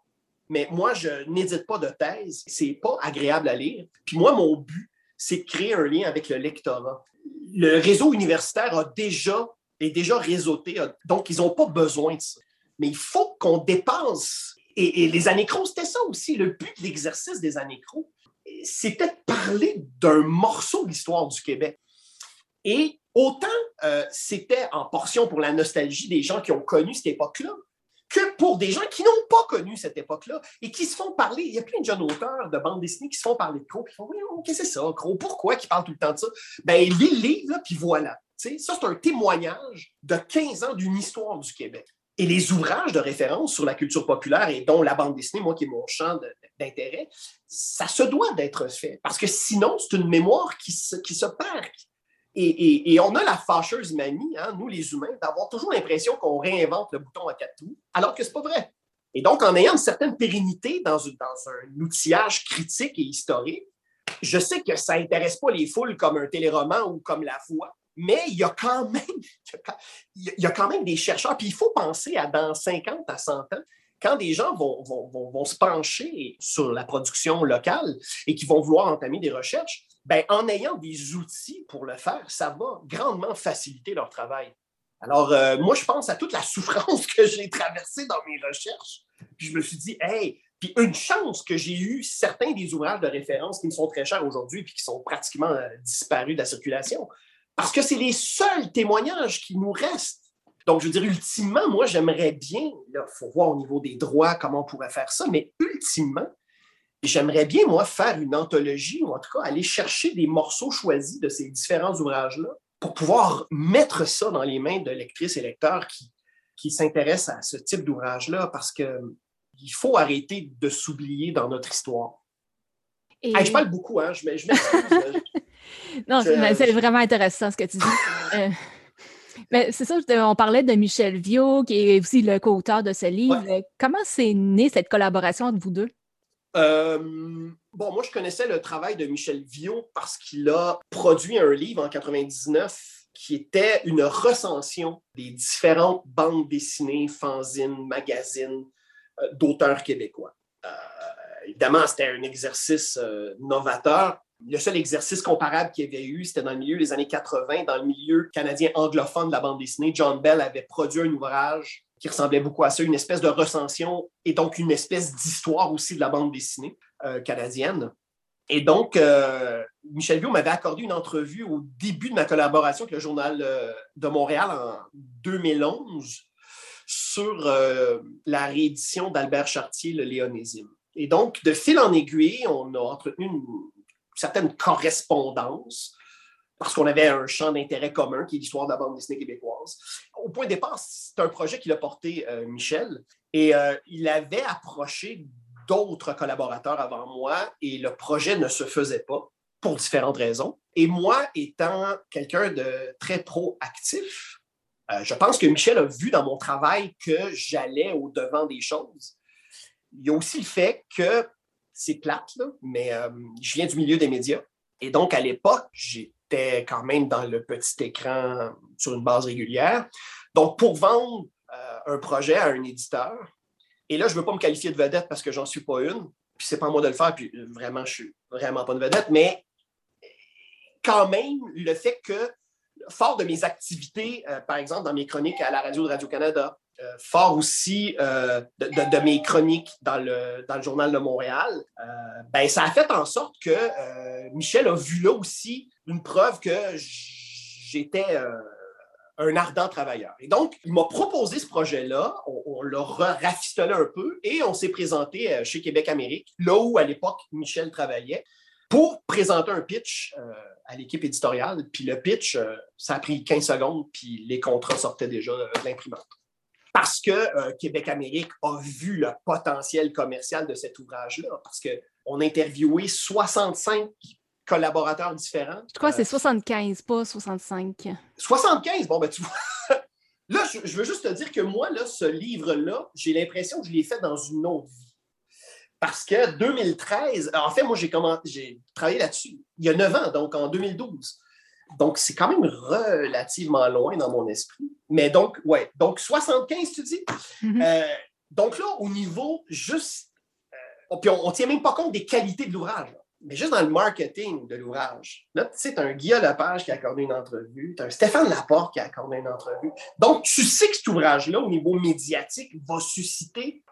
mais moi, je n'édite pas de thèse. C'est pas agréable à lire. Puis moi, mon but, c'est de créer un lien avec le lectorat. Le réseau universitaire a déjà, est déjà réseauté, donc ils n'ont pas besoin de ça. Mais il faut qu'on dépense. Et, les anécros, c'était ça aussi. Le but de l'exercice des anécros, c'était de parler d'un morceau de l'histoire du Québec. Et autant euh, c'était en portion pour la nostalgie des gens qui ont connu cette époque-là, que pour des gens qui n'ont pas connu cette époque-là et qui se font parler. Il y a plein de jeunes auteurs de bande dessinée qui se font parler de Crow, puis font Oui, qu'est-ce que c'est ça, Crow? Pourquoi ils parlent tout le temps de ça? Ben, lis le livre, puis voilà. ça, c'est un témoignage de 15 ans d'une histoire du Québec. Et les ouvrages de référence sur la culture populaire et dont la bande dessinée, moi qui est mon champ d'intérêt, ça se doit d'être fait. Parce que sinon, c'est une mémoire qui se, qui se perd, et, on a la fâcheuse manie, hein, nous les humains, d'avoir toujours l'impression qu'on réinvente le bouton à quatre trous, alors que ce n'est pas vrai. Et donc, en ayant une certaine pérennité dans, un outillage critique et historique, je sais que ça n'intéresse pas les foules comme un téléroman ou comme La Voix, mais il y a quand même, il y a quand même des chercheurs. Puis il faut penser à dans 50 à 100 ans, quand des gens vont, vont, se pencher sur la production locale et qui vont vouloir entamer des recherches, ben, en ayant des outils pour le faire, ça va grandement faciliter leur travail. Alors, euh, moi, je pense à toute la souffrance que j'ai traversée dans mes recherches. Puis je me suis dit, hey, puis une chance que j'ai eu certains des ouvrages de référence qui me sont très chers aujourd'hui puis qui sont pratiquement euh, disparus de la circulation. Parce que c'est les seuls témoignages qui nous restent. Donc, je veux dire, ultimement, moi, j'aimerais bien, il faut voir au niveau des droits comment on pourrait faire ça, mais ultimement, J'aimerais bien, moi, faire une anthologie, ou en tout cas aller chercher des morceaux choisis de ces différents ouvrages-là pour pouvoir mettre ça dans les mains de lectrices et lecteurs qui, qui s'intéressent à ce type d'ouvrage-là parce qu'il faut arrêter de s'oublier dans notre histoire. je parle beaucoup, hein? Je, je non, c'est vraiment intéressant ce que tu dis. Euh, mais c'est ça, on parlait de Michel Viau, qui est aussi le co-auteur de ce livre. Comment s'est née cette collaboration entre vous deux? Euh, bon, moi, je connaissais le travail de Michel Viau parce qu'il a produit un livre en 99 qui était une recension des différentes bandes dessinées, fanzines, magazines euh, d'auteurs québécois. Euh, évidemment, c'était un exercice novateur. Le seul exercice comparable qu'il y avait eu, c'était dans le milieu des années 80, dans le milieu canadien anglophone de la bande dessinée. John Bell avait produit un ouvrage qui ressemblait beaucoup à ça, une espèce de recension et donc une espèce d'histoire aussi de la bande dessinée euh, canadienne. Et donc, euh, Michel Viau m'avait accordé une entrevue au début de ma collaboration avec le Journal euh, de Montréal en 2011 sur la réédition d'Albert Chartier, Le Léonésime. Et donc, de fil en aiguille, on a entretenu une certaine correspondance parce qu'on avait un champ d'intérêt commun qui est l'histoire de la bande dessinée québécoise. Au point de départ, c'est un projet qu'il a porté euh, Michel et euh, il avait approché d'autres collaborateurs avant moi et le projet ne se faisait pas pour différentes raisons. Et moi, étant quelqu'un de très proactif, euh, je pense que Michel a vu dans mon travail que j'allais au-devant des choses. Il y a aussi le fait que c'est plate, mais je viens du milieu des médias. Et donc, à l'époque, j'ai quand même dans le petit écran sur une base régulière. Donc, pour vendre euh, un projet à un éditeur, et là, je ne veux pas me qualifier de vedette parce que j'en suis pas une, puis c'est pas à moi de le faire, puis vraiment, je suis vraiment pas une vedette, mais quand même, le fait que, fort de mes activités, euh, par exemple, dans mes chroniques à la radio de Radio-Canada, euh, fort aussi de, mes chroniques dans le, Journal de Montréal, ben, ça a fait en sorte que Michel a vu là aussi une preuve que j'étais un ardent travailleur. Et donc, il m'a proposé ce projet-là, on, l'a rafistolé un peu et on s'est présenté chez Québec Amérique, là où à l'époque Michel travaillait, pour présenter un pitch à l'équipe éditoriale. Puis le pitch, ça a pris 15 secondes, puis les contrats sortaient déjà de l'imprimante parce que euh, Québec Amérique a vu le potentiel commercial de cet ouvrage-là, parce qu'on a interviewé 65 collaborateurs différents. Je crois que c'est 75, euh, pas 65. 75, bon, ben tu vois. là, je, veux juste te dire que moi, là, ce livre-là, j'ai l'impression que je l'ai fait dans une autre vie. Parce que 2013, en fait, moi, j'ai travaillé là-dessus il y a 9 ans, donc en 2012. Donc, c'est quand même relativement loin dans mon esprit. Mais donc, ouais, donc 75, tu dis? Mm-hmm. Euh, donc là, au niveau juste, euh, puis on ne tient même pas compte des qualités de l'ouvrage, mais juste dans le marketing de l'ouvrage. Là, tu sais, tu as un Guillaume Lepage qui a accordé une entrevue, tu as un Stéphane Laporte qui a accordé une entrevue. Donc, tu sais que cet ouvrage-là, au niveau médiatique, va susciter.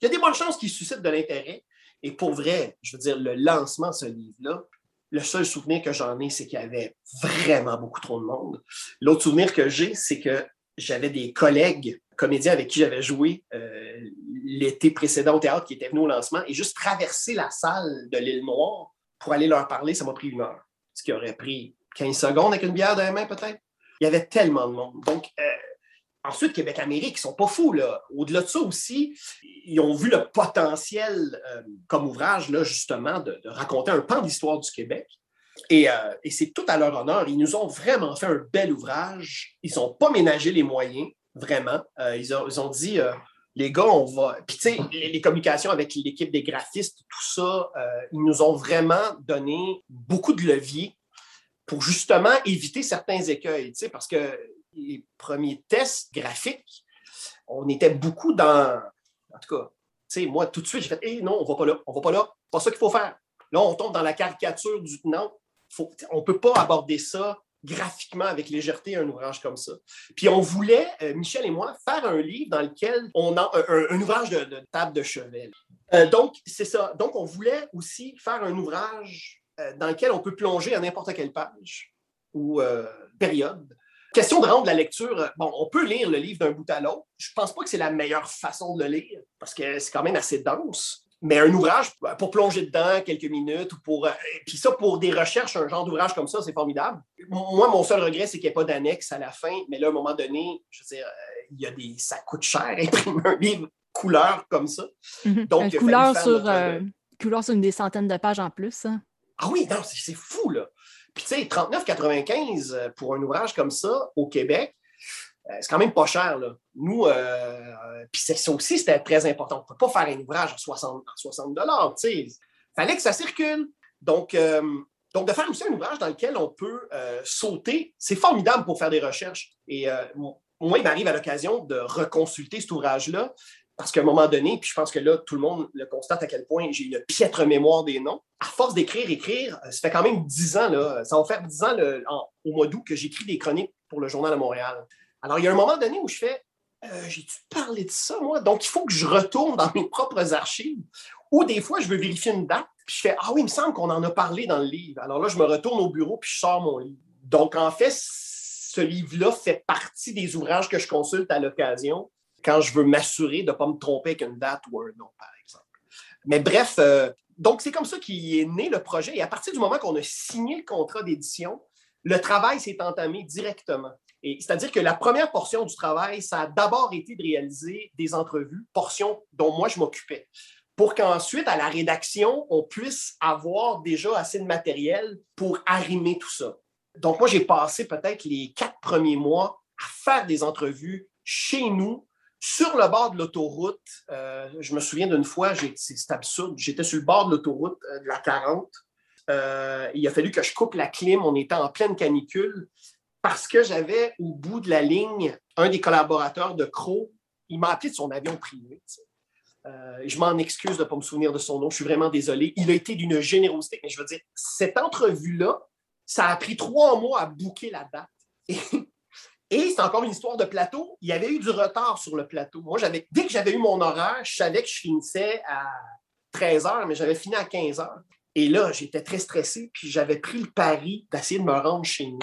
Il y a des bonnes chances qu'il suscite de l'intérêt. Et pour vrai, je veux dire, le lancement de ce livre-là, le seul souvenir que j'en ai, c'est qu'il y avait vraiment beaucoup trop de monde. L'autre souvenir que j'ai, c'est que j'avais des collègues comédiens avec qui j'avais joué euh, l'été précédent au théâtre qui étaient venus au lancement et juste traverser la salle de l'île Noire pour aller leur parler, ça m'a pris une heure. Ce qui aurait pris 15 secondes avec une bière dans la main, peut-être. Il y avait tellement de monde. Donc, euh, Ensuite, Québec-Amérique, ils sont pas fous. Au-delà de ça aussi, ils ont vu le potentiel euh, comme ouvrage, là, justement, de, raconter un pan d'histoire du Québec. Euh, et, c'est tout à leur honneur. Ils nous ont vraiment fait un bel ouvrage. Ils n'ont pas ménagé les moyens, vraiment. Ils, ont, dit, les gars, on va... Puis tu sais, les, communications avec l'équipe des graphistes, tout ça, ils nous ont vraiment donné beaucoup de levier pour justement éviter certains écueils, parce que les premiers tests graphiques, on était beaucoup dans. En tout cas, tu sais, moi, tout de suite, j'ai fait hey, non, on va pas là, on va pas là, pas ça qu'il faut faire. Là, on tombe dans la caricature du non. on ne peut pas aborder ça graphiquement avec légèreté, un ouvrage comme ça. Puis on voulait, euh, Michel et moi, faire un livre dans lequel on a un, ouvrage de, table de chevet. Euh, donc, c'est ça. Donc, on voulait aussi faire un ouvrage euh, dans lequel on peut plonger à n'importe quelle page ou période Question de rendre la lecture, bon, on peut lire le livre d'un bout à l'autre. Je pense pas que c'est la meilleure façon de le lire parce que c'est quand même assez dense. Mais un ouvrage euh, pour plonger dedans quelques minutes ou pour. Euh, puis ça, pour des recherches, un genre d'ouvrage comme ça, c'est formidable. Moi, mon seul regret, c'est qu'il n'y ait pas d'annexe à la fin. Mais là, à un moment donné, je veux dire, il y a des. ça coûte cher imprimer un livre couleur comme ça. Mhm. Donc, couleur, sur, couleur sur une des centaines de pages en plus. Hein. Ah oui, non, c'est fou, là. Puis, tu sais, 39,95 euh, pour un ouvrage comme ça au Québec, euh, c'est quand même pas cher. Là. Nous, euh, puis ça aussi, c'était très important. On ne peut pas faire un ouvrage à 60, 60 Il fallait que ça circule. Donc, donc, de faire aussi un ouvrage dans lequel on peut sauter, c'est formidable pour faire des recherches. Et moi, il m'arrive à l'occasion de reconsulter cet ouvrage-là parce qu'à un moment donné, puis je pense que là, tout le monde le constate à quel point j'ai une piètre mémoire des noms. À force d'écrire, écrire, euh, ça fait quand même dix ans, là, ça va faire dix ans au mois d'août que j'écris des chroniques pour le Journal de Montréal. Alors, il y a un moment donné où je fais euh, J'ai-tu parlé de ça, moi? Donc, il faut que je retourne dans mes propres archives. Ou des fois, je veux vérifier une date, puis je fais Ah oui, il me semble qu'on en a parlé dans le livre. Alors là, je me retourne au bureau, puis je sors mon livre. Donc, en fait, ce livre-là fait partie des ouvrages que je consulte à l'occasion quand je veux m'assurer de ne pas me tromper avec une date ou un nom, par exemple. Mais bref, euh, donc c'est comme ça qu'il est né le projet. Et à partir du moment qu'on a signé le contrat d'édition, le travail s'est entamé directement. C'est-à-dire que la première portion du travail, ça a d'abord été de réaliser des entrevues, portion dont moi je m'occupais, pour qu'ensuite, à la rédaction, on puisse avoir déjà assez de matériel pour arrimer tout ça. Donc, moi, j'ai passé peut-être les quatre premiers mois à faire des entrevues chez nous, sur le bord de l'autoroute. Euh, je me souviens d'une fois, c'est absurde, j'étais sur le bord de l'autoroute euh, de la 40. Euh, il a fallu que je coupe la clim, on était en pleine canicule, parce que j'avais au bout de la ligne un des collaborateurs de Crow. Il m'a appelé de son avion privé. je m'en excuse de ne pas me souvenir de son nom, je suis vraiment désolé. Il a été d'une générosité, mais je veux dire, cette entrevue-là, ça a pris trois mois à bouquer la date. Et, c'est encore une histoire de plateau. Il y avait eu du retard sur le plateau. Moi, dès que j'avais eu mon horaire, je savais que je finissais à 13 heures, mais j'avais fini à 15 heures. Et là, j'étais très stressé, puis j'avais pris le pari d'essayer de me rendre chez nous.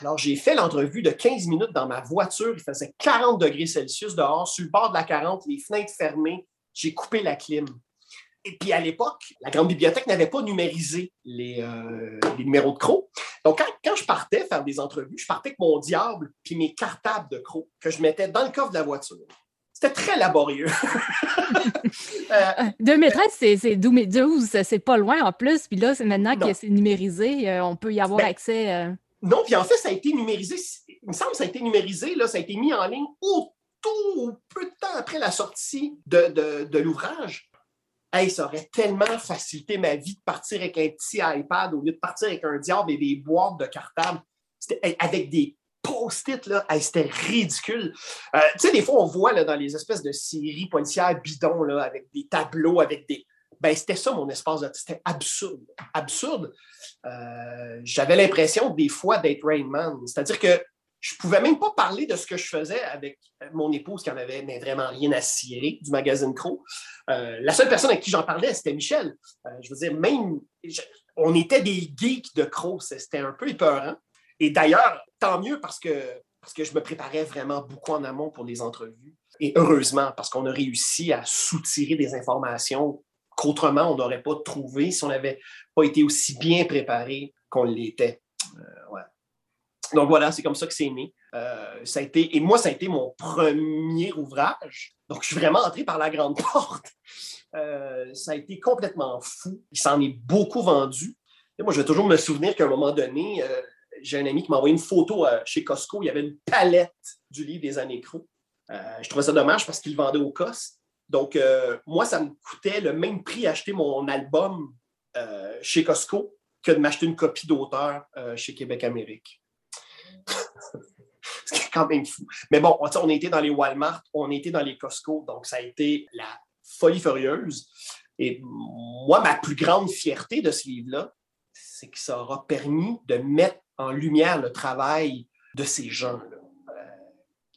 Alors, j'ai fait l'entrevue de 15 minutes dans ma voiture. Il faisait 40 degrés Celsius dehors, sur le bord de la 40, les fenêtres fermées. J'ai coupé la clim. Et puis à l'époque, la grande bibliothèque n'avait pas numérisé les, euh, numéros de crocs. Donc quand, je partais faire des entrevues, je partais avec mon diable puis mes cartables de crocs que je mettais dans le coffre de la voiture. C'était très laborieux. 2013, euh, c'est 2012, c'est pas loin en plus. Puis là, c'est maintenant que c'est numérisé, euh, on peut y avoir ben, accès. Non, puis en fait, ça a été numérisé. Il me semble que ça a été numérisé, là, ça a été mis en ligne au tout peu de temps après la sortie de, de l'ouvrage. Hey, ça aurait tellement facilité ma vie de partir avec un petit iPad au lieu de partir avec un diable et des boîtes de cartable. avec des post-it, c'était ridicule. Euh, tu sais, des fois, on voit là, dans les espèces de séries policières bidons, là, avec des tableaux, avec des. Ben, c'était ça mon espace de. C'était absurde. Absurde. Euh, j'avais l'impression, des fois, d'être Rain Man. C'est-à-dire que je ne pouvais même pas parler de ce que je faisais avec mon épouse qui en avait mais vraiment rien à cirer du magazine Crow. Euh, la seule personne avec qui j'en parlais, c'était Michel. Euh, je veux dire, même, on était des geeks de Crow, c'était un peu épeurant. Et d'ailleurs, tant mieux parce que, parce que je me préparais vraiment beaucoup en amont pour les entrevues. Et heureusement, parce qu'on a réussi à soutirer des informations qu'autrement on n'aurait pas trouvé si on n'avait pas été aussi bien préparé qu'on l'était. Euh. Donc voilà, c'est comme ça que c'est né. Euh, ça a été, et moi, ça a été mon premier ouvrage. Donc, je suis vraiment entré par la grande porte. Euh, ça a été complètement fou. Il s'en est beaucoup vendu. Moi, je vais toujours me souvenir qu'à un moment donné, j'ai un ami qui m'a envoyé une photo chez Costco. Il y avait une palette du livre des années je trouvais ça dommage parce qu'il vendait au cost. Donc, moi, ça me coûtait le même prix acheter mon album chez Costco que de m'acheter une copie d'auteur chez Québec Amérique. C'est quand même fou. Mais bon, on était dans les Walmart, on était dans les Costco, donc ça a été la folie furieuse. Et moi, ma plus grande fierté de ce livre-là, c'est que ça aura permis de mettre en lumière le travail de ces gens-là, euh,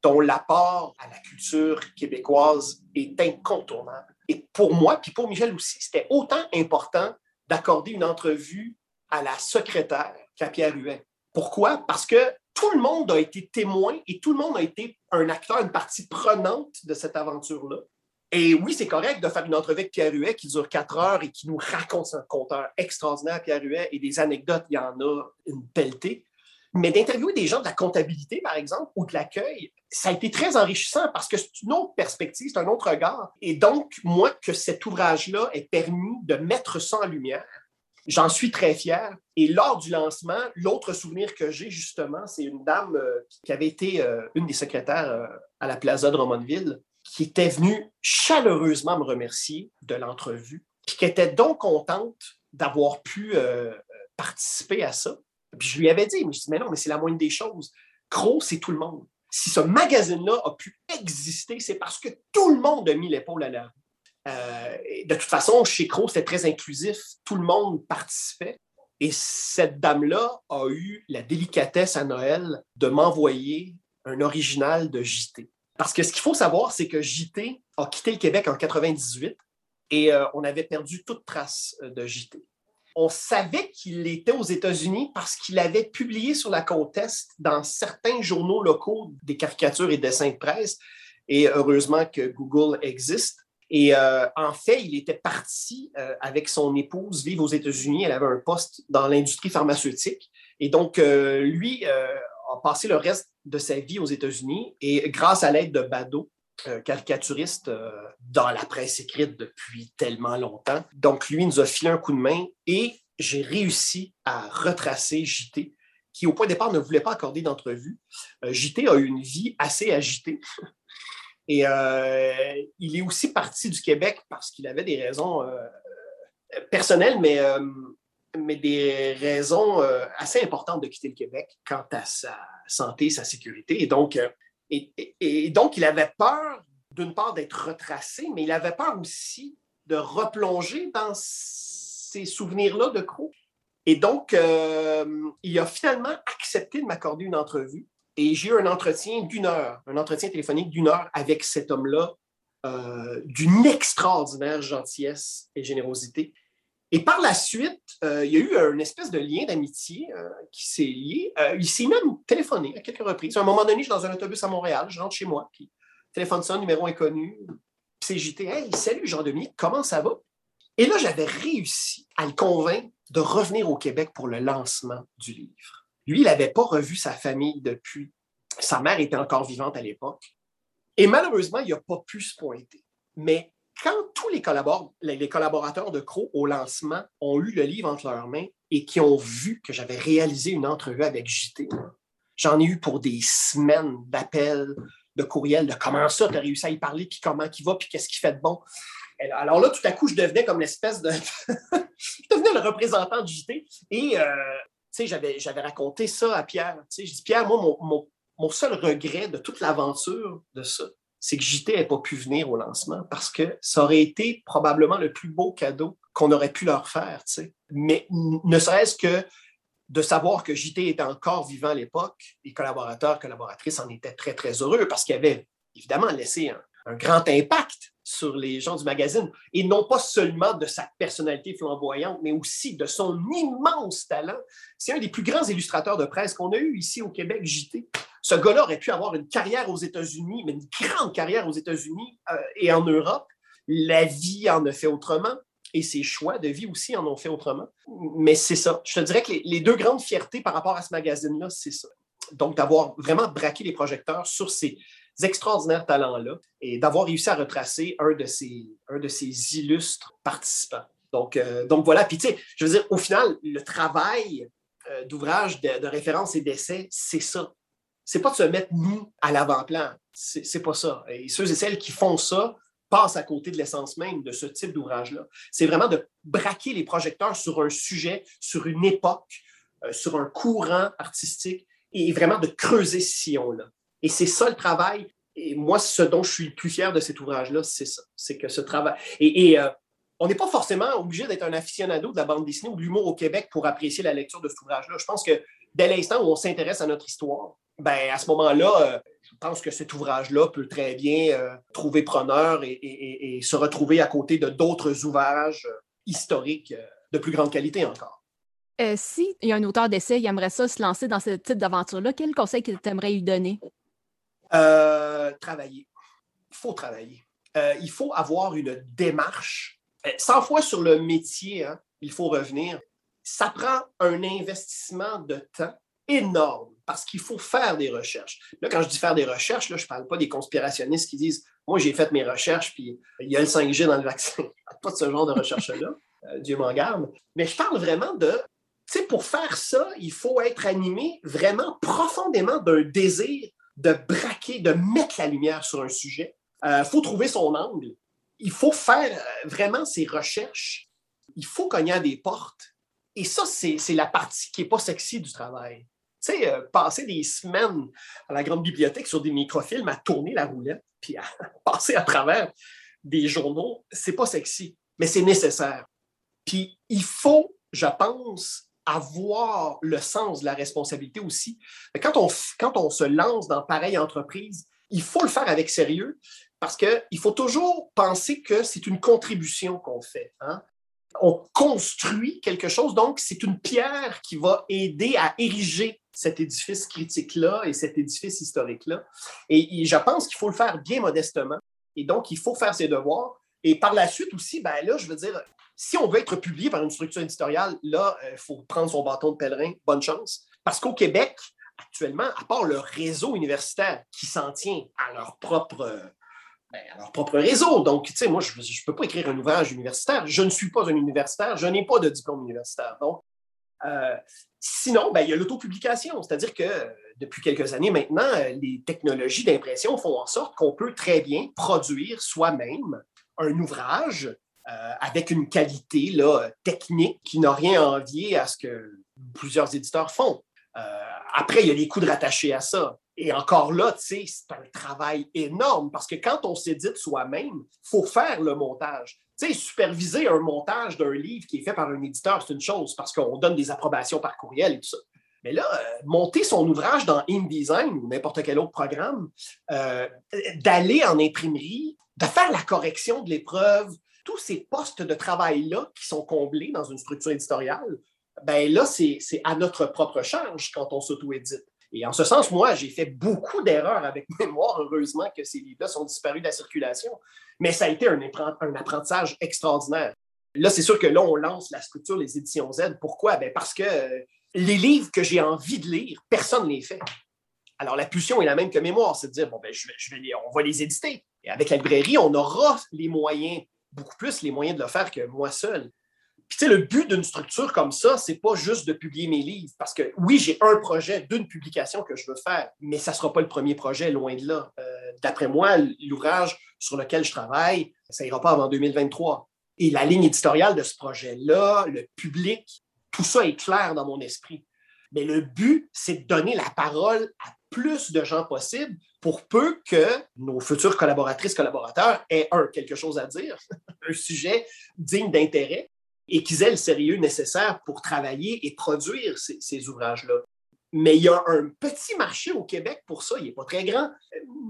dont l'apport à la culture québécoise est incontournable. Et pour moi, puis pour Michel aussi, c'était autant important d'accorder une entrevue à la secrétaire qu'à Pierre Huet. Pourquoi? Parce que tout le monde a été témoin et tout le monde a été un acteur, une partie prenante de cette aventure-là. Et oui, c'est correct de faire une entrevue avec Pierre Huet qui dure quatre heures et qui nous raconte un conteur extraordinaire, Pierre Huet, et des anecdotes, il y en a une pelletée. Mais d'interviewer des gens de la comptabilité, par exemple, ou de l'accueil, ça a été très enrichissant parce que c'est une autre perspective, c'est un autre regard. Et donc, moi, que cet ouvrage-là ait permis de mettre ça en lumière, J'en suis très fier. Et lors du lancement, l'autre souvenir que j'ai justement, c'est une dame euh, qui avait été euh, une des secrétaires euh, à la Plaza de Romonville, qui était venue chaleureusement me remercier de l'entrevue, puis qui était donc contente d'avoir pu participer à ça. Puis je lui avais dit, mais je dis, mais non, mais c'est la moindre des choses. Gros, c'est tout le monde. Si ce magazine-là a pu exister, c'est parce que tout le monde a mis l'épaule à la euh, de toute façon, chez Crow, c'était très inclusif. Tout le monde participait. Et cette dame-là a eu la délicatesse à Noël de m'envoyer un original de JT. Parce que ce qu'il faut savoir, c'est que JT a quitté le Québec en 98 et euh, on avait perdu toute trace euh, de JT. On savait qu'il était aux États-Unis parce qu'il avait publié sur la côte Est dans certains journaux locaux des caricatures et dessins de presse. Et heureusement que Google existe. Et euh, en fait, il était parti euh, avec son épouse vivre aux États-Unis. Elle avait un poste dans l'industrie pharmaceutique. Et donc, euh, lui a passé le reste de sa vie aux États-Unis. Et grâce à l'aide de Badeau, caricaturiste dans la presse écrite depuis tellement longtemps, donc lui nous a filé un coup de main et j'ai réussi à retracer JT qui au point de départ ne voulait pas accorder d'entrevue. JT a eu une vie assez agitée. Et euh, il est aussi parti du Québec parce qu'il avait des raisons euh, personnelles, mais, euh, mais des raisons assez importantes de quitter le Québec quant à sa santé, sa sécurité. Et donc, et, donc il avait peur, d'une part, d'être retracé, mais il avait peur aussi de replonger dans ces souvenirs-là de Croc. Et donc, il a finalement accepté de m'accorder une entrevue. Et j'ai eu un entretien d'une heure, un entretien téléphonique d'une heure avec cet homme-là, euh, d'une extraordinaire gentillesse et générosité. Et par la suite, euh, il y a eu une espèce de lien d'amitié euh, qui s'est lié. il s'est même téléphoné à quelques reprises. À un moment donné, je suis dans un autobus à Montréal, je rentre chez moi, puis téléphone son numéro inconnu. c'est JT. Hey, salut Jean-Dominique, comment ça va? Et là, j'avais réussi à le convaincre de revenir au Québec pour le lancement du livre. Lui, il n'avait pas revu sa famille depuis. Sa mère était encore vivante à l'époque. Et malheureusement, il n'a pas pu se pointer. Mais quand tous les, collaborateurs de Crow au lancement ont eu le livre entre leurs mains et qui ont vu que j'avais réalisé une entrevue avec JT, j'en ai eu pour des semaines d'appels, de courriels, de comment ça, tu as réussi à y parler, puis comment il va, puis qu'est-ce qu'il fait de bon. Alors là, tout à coup, je devenais comme l'espèce de. je devenais le représentant de JT. Et euh, sais, j'avais, raconté ça à Pierre. Tu sais, je dis, Pierre, moi, mon, mon, seul regret de toute l'aventure de ça, c'est que JT n'ait pas pu venir au lancement parce que ça aurait été probablement le plus beau cadeau qu'on aurait pu leur faire. Tu sais. Mais ne serait-ce que de savoir que JT était encore vivant à l'époque, les collaborateurs, collaboratrices en étaient très, très heureux parce qu'il avait évidemment laissé un, un grand impact sur les gens du magazine, et non pas seulement de sa personnalité flamboyante, mais aussi de son immense talent. C'est un des plus grands illustrateurs de presse qu'on a eu ici au Québec, JT. Ce gars-là aurait pu avoir une carrière aux États-Unis, mais une grande carrière aux États-Unis euh, et en Europe. La vie en a fait autrement et ses choix de vie aussi en ont fait autrement. Mais c'est ça. Je te dirais que les, deux grandes fiertés par rapport à ce magazine-là, c'est ça. Donc, d'avoir vraiment braqué les projecteurs sur ces, extraordinaires talents-là et d'avoir réussi à retracer un de ces, de illustres participants. Donc, euh, donc voilà. Puis, tu sais, je veux dire, au final, le travail euh, d'ouvrage de, référence et d'essai, c'est ça. C'est pas de se mettre nous à l'avant-plan. C'est pas ça. Et ceux et celles qui font ça passent à côté de l'essence même de ce type d'ouvrage-là. C'est vraiment de braquer les projecteurs sur un sujet, sur une époque, euh, sur un courant artistique et vraiment de creuser ce sillon-là. Et c'est ça le travail. Et moi, ce dont je suis le plus fier de cet ouvrage-là, c'est ça. C'est que ce travail. Et, euh, on n'est pas forcément obligé d'être un aficionado de la bande dessinée ou de l'humour au Québec pour apprécier la lecture de cet ouvrage-là. Je pense que dès l'instant où on s'intéresse à notre histoire, ben, à ce moment-là, euh, je pense que cet ouvrage-là peut très bien euh, trouver preneur et, se retrouver à côté de d'autres ouvrages historiques de plus grande qualité encore. si il y a un auteur d'essai, il aimerait ça se lancer dans ce type d'aventure-là, quel conseil qu'il aimerait lui donner? Euh, travailler. Il faut travailler. Euh, il faut avoir une démarche. 100 euh, fois sur le métier, hein, il faut revenir. Ça prend un investissement de temps énorme parce qu'il faut faire des recherches. Là, quand je dis faire des recherches, là, je ne parle pas des conspirationnistes qui disent Moi, j'ai fait mes recherches, puis il y a le 5G dans le vaccin. pas de ce genre de recherche-là. Dieu m'en garde. Mais je parle vraiment de tu sais, pour faire ça, il faut être animé vraiment profondément d'un désir de braquer, de mettre la lumière sur un sujet. Il euh, faut trouver son angle. Il faut faire euh, vraiment ses recherches. Il faut cogner à des portes. Et ça, c'est la partie qui n'est pas sexy du travail. Tu sais, euh, passer des semaines à la grande bibliothèque sur des microfilms, à tourner la roulette, puis à passer à travers des journaux, c'est pas sexy, mais c'est nécessaire. Puis il faut, je pense, avoir le sens de la responsabilité aussi. Quand on, quand on se lance dans pareille entreprise, il faut le faire avec sérieux parce qu'il faut toujours penser que c'est une contribution qu'on fait. Hein. On construit quelque chose, donc c'est une pierre qui va aider à ériger cet édifice critique-là et cet édifice historique-là. Et, je pense qu'il faut le faire bien modestement. Et donc, il faut faire ses devoirs. Et par la suite aussi, ben là, je veux dire, si on veut être publié par une structure éditoriale, là, il faut prendre son bâton de pèlerin. Bonne chance. Parce qu'au Québec, actuellement, à part le réseau universitaire qui s'en tient à leur propre ben, leur propre réseau. Donc, tu sais, moi, je ne peux pas écrire un ouvrage universitaire. Je ne suis pas un universitaire. Je n'ai pas de diplôme universitaire. Donc, euh, sinon, ben, il y a l'autopublication. C'est-à-dire que depuis quelques années maintenant, les technologies d'impression font en sorte qu'on peut très bien produire soi-même un ouvrage euh, avec une qualité là, technique qui n'a rien à envier à ce que plusieurs éditeurs font. Euh, après, il y a les coûts de rattacher à ça. Et encore là, c'est un travail énorme parce que quand on s'édite soi-même, il faut faire le montage. Superviser un montage d'un livre qui est fait par un éditeur, c'est une chose parce qu'on donne des approbations par courriel et tout ça. Mais là, euh, monter son ouvrage dans InDesign ou n'importe quel autre programme, euh, d'aller en imprimerie, de faire la correction de l'épreuve, tous ces postes de travail-là qui sont comblés dans une structure éditoriale, ben là, c'est à notre propre charge quand on s'auto-édite. Et en ce sens, moi, j'ai fait beaucoup d'erreurs avec mémoire. Heureusement que ces livres-là sont disparus de la circulation. Mais ça a été un, apprentissage extraordinaire. Là, c'est sûr que là, on lance la structure, les éditions Z. Pourquoi? Ben parce que euh, les livres que j'ai envie de lire, personne ne les fait. Alors, la pulsion est la même que mémoire, c'est de dire, bon, ben, je vais, on va les éditer. Et avec la librairie, on aura les moyens, beaucoup plus les moyens de le faire que moi seul. Puis, tu sais, le but d'une structure comme ça, c'est pas juste de publier mes livres, parce que oui, j'ai un projet d'une publication que je veux faire, mais ça sera pas le premier projet, loin de là. Euh, d'après moi, l'ouvrage sur lequel je travaille, ça ira pas avant 2023. Et la ligne éditoriale de ce projet-là, le public, tout ça est clair dans mon esprit. Mais le but, c'est de donner la parole à plus de gens possible pour peu que nos futures collaboratrices, collaborateurs aient, un, quelque chose à dire, un sujet digne d'intérêt, et qu'ils aient le sérieux nécessaire pour travailler et produire ces, ouvrages-là. Mais il y a un petit marché au Québec pour ça, il n'est pas très grand,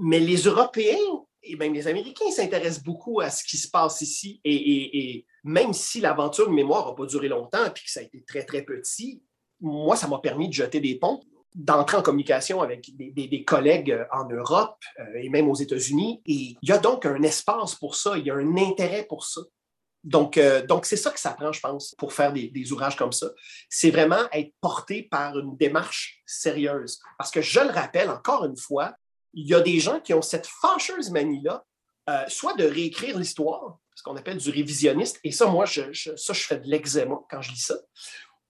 mais les Européens et même les Américains s'intéressent beaucoup à ce qui se passe ici. Et, même si l'aventure de mémoire n'a pas duré longtemps et que ça a été très, très petit, moi, ça m'a permis de jeter des ponts, d'entrer en communication avec des, collègues en Europe euh, et même aux États-Unis. Et il y a donc un espace pour ça, il y a un intérêt pour ça. Donc, euh, donc c'est ça que ça prend, je pense, pour faire des, ouvrages comme ça. C'est vraiment être porté par une démarche sérieuse. Parce que je le rappelle encore une fois, il y a des gens qui ont cette fâcheuse manie-là, euh, soit de réécrire l'histoire, ce qu'on appelle du révisionniste, et ça, moi, je, ça, je fais de l'eczéma quand je lis ça.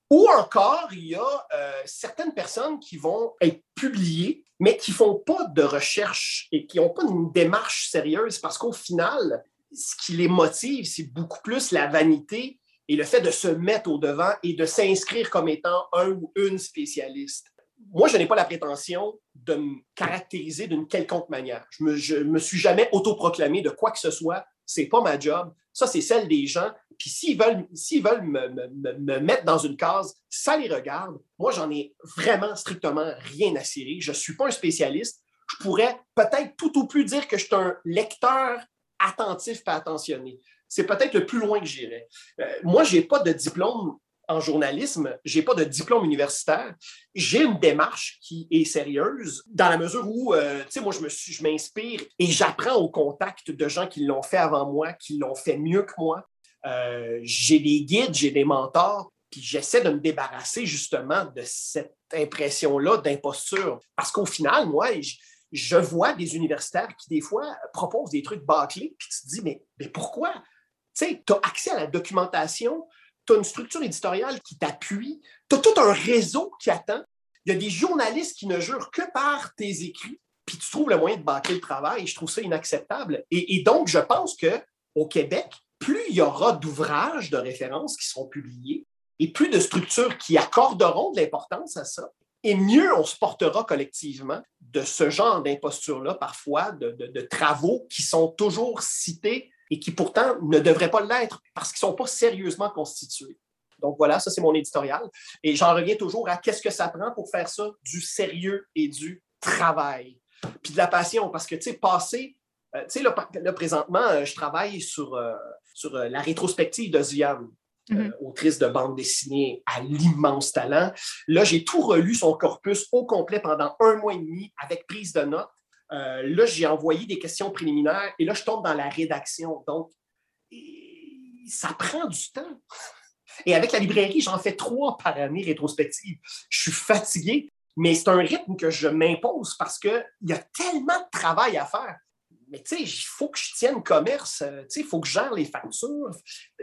Ou encore, il y a euh, certaines personnes qui vont être publiées, mais qui ne font pas de recherche et qui n'ont pas une démarche sérieuse parce qu'au final, ce qui les motive, c'est beaucoup plus la vanité et le fait de se mettre au devant et de s'inscrire comme étant un ou une spécialiste. Moi, je n'ai pas la prétention de me caractériser d'une quelconque manière. Je me, me suis jamais autoproclamé de quoi que ce soit. C'est pas ma job. Ça, c'est celle des gens. Puis s'ils veulent, s'ils veulent me, me, mettre dans une case, ça les regarde. Moi, j'en ai vraiment strictement rien à cirer. Je ne suis pas un spécialiste. Je pourrais peut-être tout au plus dire que je suis un lecteur attentif et attentionné. C'est peut-être le plus loin que j'irai. Euh, moi, je n'ai pas de diplôme en journalisme, je n'ai pas de diplôme universitaire. J'ai une démarche qui est sérieuse dans la mesure où, euh, tu sais, moi, je m'inspire et j'apprends au contact de gens qui l'ont fait avant moi, qui l'ont fait mieux que moi. Euh, j'ai des guides, j'ai des mentors, puis j'essaie de me débarrasser justement de cette impression-là d'imposture. Parce qu'au final, moi, je vois des universitaires qui, des fois, proposent des trucs bâclés, puis tu te dis, mais, mais pourquoi? Tu sais, tu as accès à la documentation, tu as une structure éditoriale qui t'appuie, tu as tout un réseau qui attend. Il y a des journalistes qui ne jurent que par tes écrits, puis tu trouves le moyen de bâcler le travail. Je trouve ça inacceptable. Et, et donc, je pense qu'au Québec, plus il y aura d'ouvrages de référence qui seront publiés et plus de structures qui accorderont de l'importance à ça, et mieux on se portera collectivement de ce genre d'imposture-là, parfois, de, travaux qui sont toujours cités et qui pourtant ne devraient pas l'être parce qu'ils ne sont pas sérieusement constitués. Donc voilà, ça c'est mon éditorial. Et j'en reviens toujours à qu'est-ce que ça prend pour faire ça? Du sérieux et du travail. Puis de la passion, parce que, tu sais, passer, euh, tu sais, là, présentement, euh, je travaille sur, euh, sur la rétrospective de Euh, mhm. autrice de bande dessinée à l'immense talent. Là, j'ai tout relu son corpus au complet pendant un mois et demi avec prise de notes. Euh, là, j'ai envoyé des questions préliminaires et là, je tombe dans la rédaction. Donc, ça prend du temps. Et avec la librairie, j'en fais trois par année rétrospective. Je suis fatigué, mais c'est un rythme que je m'impose parce qu'il y a tellement de travail à faire. Mais tu sais, il faut que je tienne commerce, euh, il faut que je gère les factures.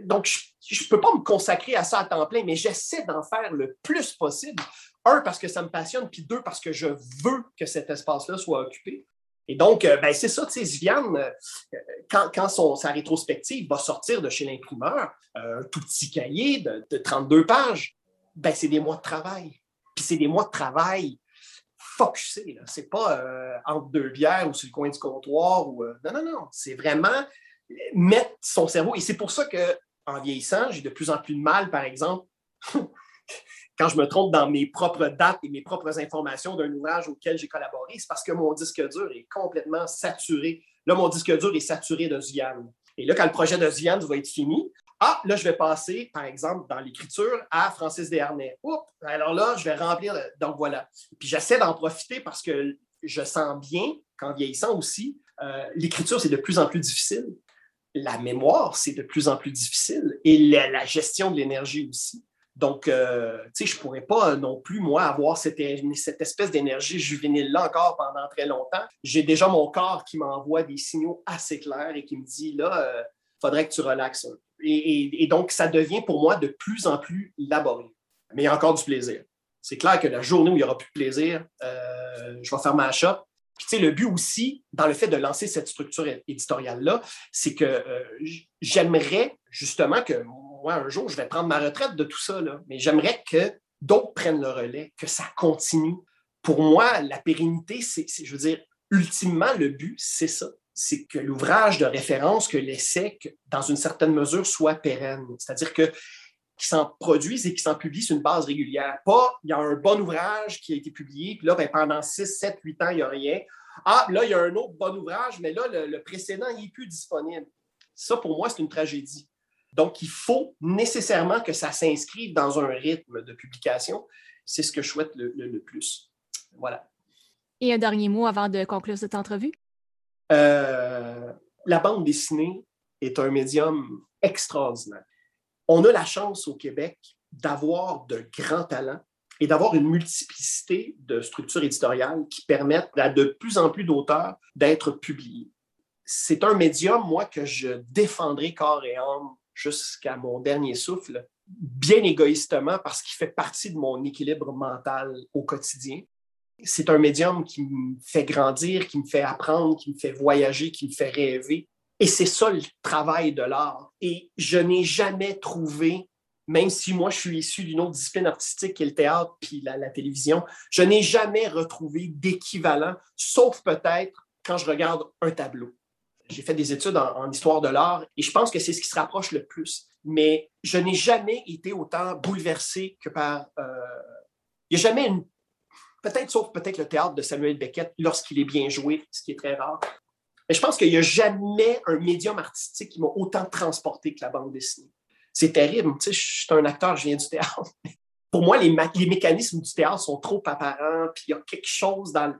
Donc, je ne peux pas me consacrer à ça à temps plein, mais j'essaie d'en faire le plus possible. Un, parce que ça me passionne, puis deux, parce que je veux que cet espace-là soit occupé. Et donc, euh, ben, c'est ça, tu sais, Zviane, euh, quand, quand son, sa rétrospective va sortir de chez l'imprimeur, un tout petit cahier de, de 32 pages, ben, c'est des mois de travail. Puis c'est des mois de travail focusé. C'est pas euh, entre deux bières ou sur le coin du comptoir. Ou, euh, non, non, non. C'est vraiment mettre son cerveau. Et c'est pour ça qu'en vieillissant, j'ai de plus en plus de mal, par exemple, quand je me trompe dans mes propres dates et mes propres informations d'un ouvrage auquel j'ai collaboré, c'est parce que mon disque dur est complètement saturé. Là, mon disque dur est saturé de Zian. Et là, quand le projet de Zian va être fini, ah, là, je vais passer, par exemple, dans l'écriture à Francis Desharnais. Oups, alors là, je vais remplir. Donc voilà. Puis j'essaie d'en profiter parce que je sens bien qu'en vieillissant aussi, euh, l'écriture, c'est de plus en plus difficile. La mémoire, c'est de plus en plus difficile. Et la, gestion de l'énergie aussi. Donc, euh, tu sais, je ne pourrais pas non plus, moi, avoir cette, espèce d'énergie juvénile-là encore pendant très longtemps. J'ai déjà mon corps qui m'envoie des signaux assez clairs et qui me dit, là, il euh, faudrait que tu relaxes un peu. Et, donc, ça devient pour moi de plus en plus laborieux. Mais il y a encore du plaisir. C'est clair que la journée où il n'y aura plus de plaisir, euh, je vais faire ma shop. Puis, tu sais, le but aussi, dans le fait de lancer cette structure éditoriale-là, c'est que euh, j'aimerais justement que moi, un jour, je vais prendre ma retraite de tout ça, là, mais j'aimerais que d'autres prennent le relais, que ça continue. Pour moi, la pérennité, c'est, je veux dire, ultimement, le but, c'est ça c'est que l'ouvrage de référence, que l'essai, dans une certaine mesure, soit pérenne. C'est-à-dire que qui s'en produisent et qui s'en publient sur une base régulière. Pas, il y a un bon ouvrage qui a été publié, puis là, ben, pendant 6, 7, 8 ans, il n'y a rien. Ah, là, il y a un autre bon ouvrage, mais là, le, précédent, il n'est plus disponible. Ça, pour moi, c'est une tragédie. Donc, il faut nécessairement que ça s'inscrive dans un rythme de publication. C'est ce que je souhaite le, le plus. Voilà. Et un dernier mot avant de conclure cette entrevue? Euh, la bande dessinée est un médium extraordinaire. On a la chance au Québec d'avoir de grands talents et d'avoir une multiplicité de structures éditoriales qui permettent à de plus en plus d'auteurs d'être publiés. C'est un médium, moi, que je défendrai corps et âme jusqu'à mon dernier souffle, bien égoïstement parce qu'il fait partie de mon équilibre mental au quotidien c'est un médium qui me fait grandir, qui me fait apprendre, qui me fait voyager, qui me fait rêver. Et c'est ça le travail de l'art. Et je n'ai jamais trouvé, même si moi je suis issu d'une autre discipline artistique qui est le théâtre puis la, télévision, je n'ai jamais retrouvé d'équivalent, sauf peut-être quand je regarde un tableau. J'ai fait des études en, histoire de l'art et je pense que c'est ce qui se rapproche le plus. Mais je n'ai jamais été autant bouleversé que par... Euh, il n'y a jamais une Peut-être sauf peut-être le théâtre de Samuel Beckett lorsqu'il est bien joué, ce qui est très rare. Mais je pense qu'il n'y a jamais un médium artistique qui m'a autant transporté que la bande dessinée. C'est terrible. Tu sais, je suis un acteur, je viens du théâtre. Pour moi, les, mécanismes du théâtre sont trop apparents, puis il y a quelque chose dans le...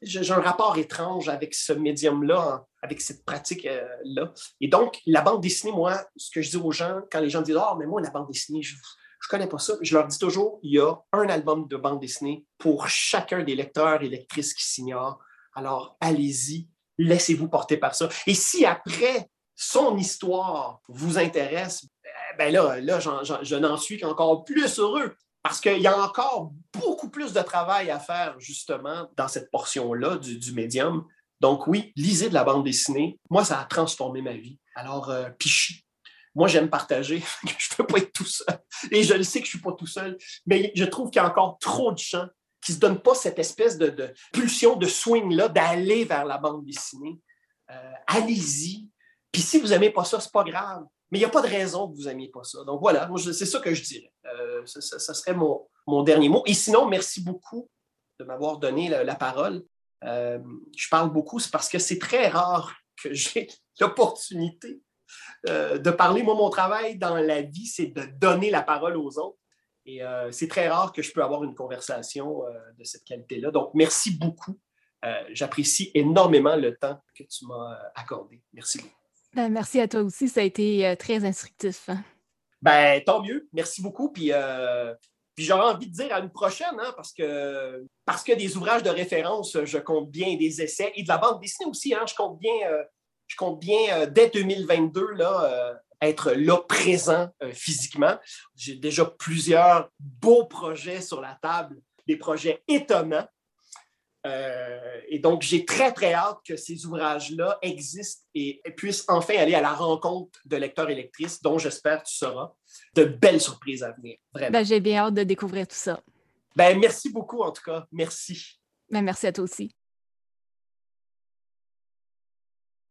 J'ai un rapport étrange avec ce médium-là, avec cette pratique-là. Et donc, la bande dessinée, moi, ce que je dis aux gens, quand les gens disent Ah, oh, mais moi, la bande dessinée, je, je connais pas ça. Je leur dis toujours, il y a un album de bande dessinée pour chacun des lecteurs et lectrices qui s'ignorent. Alors, allez-y, laissez-vous porter par ça. Et si après son histoire vous intéresse, ben là, là je n'en suis qu'encore plus heureux parce qu'il y a encore beaucoup plus de travail à faire justement dans cette portion-là du, du médium. Donc oui, lisez de la bande dessinée. Moi, ça a transformé ma vie. Alors, euh, moi, j'aime partager. je ne peux pas être tout seul. Et je le sais que je ne suis pas tout seul, mais je trouve qu'il y a encore trop de gens qui ne se donnent pas cette espèce de, pulsion, de swing-là, d'aller vers la bande dessinée. Euh, allez-y. Puis si vous n'aimez pas ça, ce n'est pas grave. Mais il n'y a pas de raison que vous n'aimiez pas ça. Donc voilà, c'est ça que je dirais. Euh, ça, serait mon, dernier mot. Et sinon, merci beaucoup de m'avoir donné la, parole. Euh, je parle beaucoup, c'est parce que c'est très rare que j'ai l'opportunité euh, de parler. Moi, mon travail dans la vie, c'est de donner la parole aux autres. Et euh, c'est très rare que je peux avoir une conversation euh, de cette qualité-là. Donc, merci beaucoup. J'apprécie énormément le temps que tu m'as accordé. Merci beaucoup. Ben, merci à toi aussi, ça a été très instructif. Hein. Ben, tant mieux. Merci beaucoup. Puis, puis j'aurais envie de dire à une prochaine, hein, parce, que, parce que des ouvrages de référence, je compte bien des essais et de la bande dessinée aussi. Hein, je compte bien, euh, je compte bien dès 2022 là, être là présent physiquement. J'ai déjà plusieurs beaux projets sur la table, des projets étonnants. Euh, et donc, j'ai très, très hâte que ces ouvrages-là existent et, puissent enfin aller à la rencontre de lecteurs et lectrices, dont j'espère tu seras. De belles surprises à venir, vraiment. Ben, j'ai bien hâte de découvrir tout ça. Ben, merci beaucoup, en tout cas. Merci. Ben, merci à toi aussi.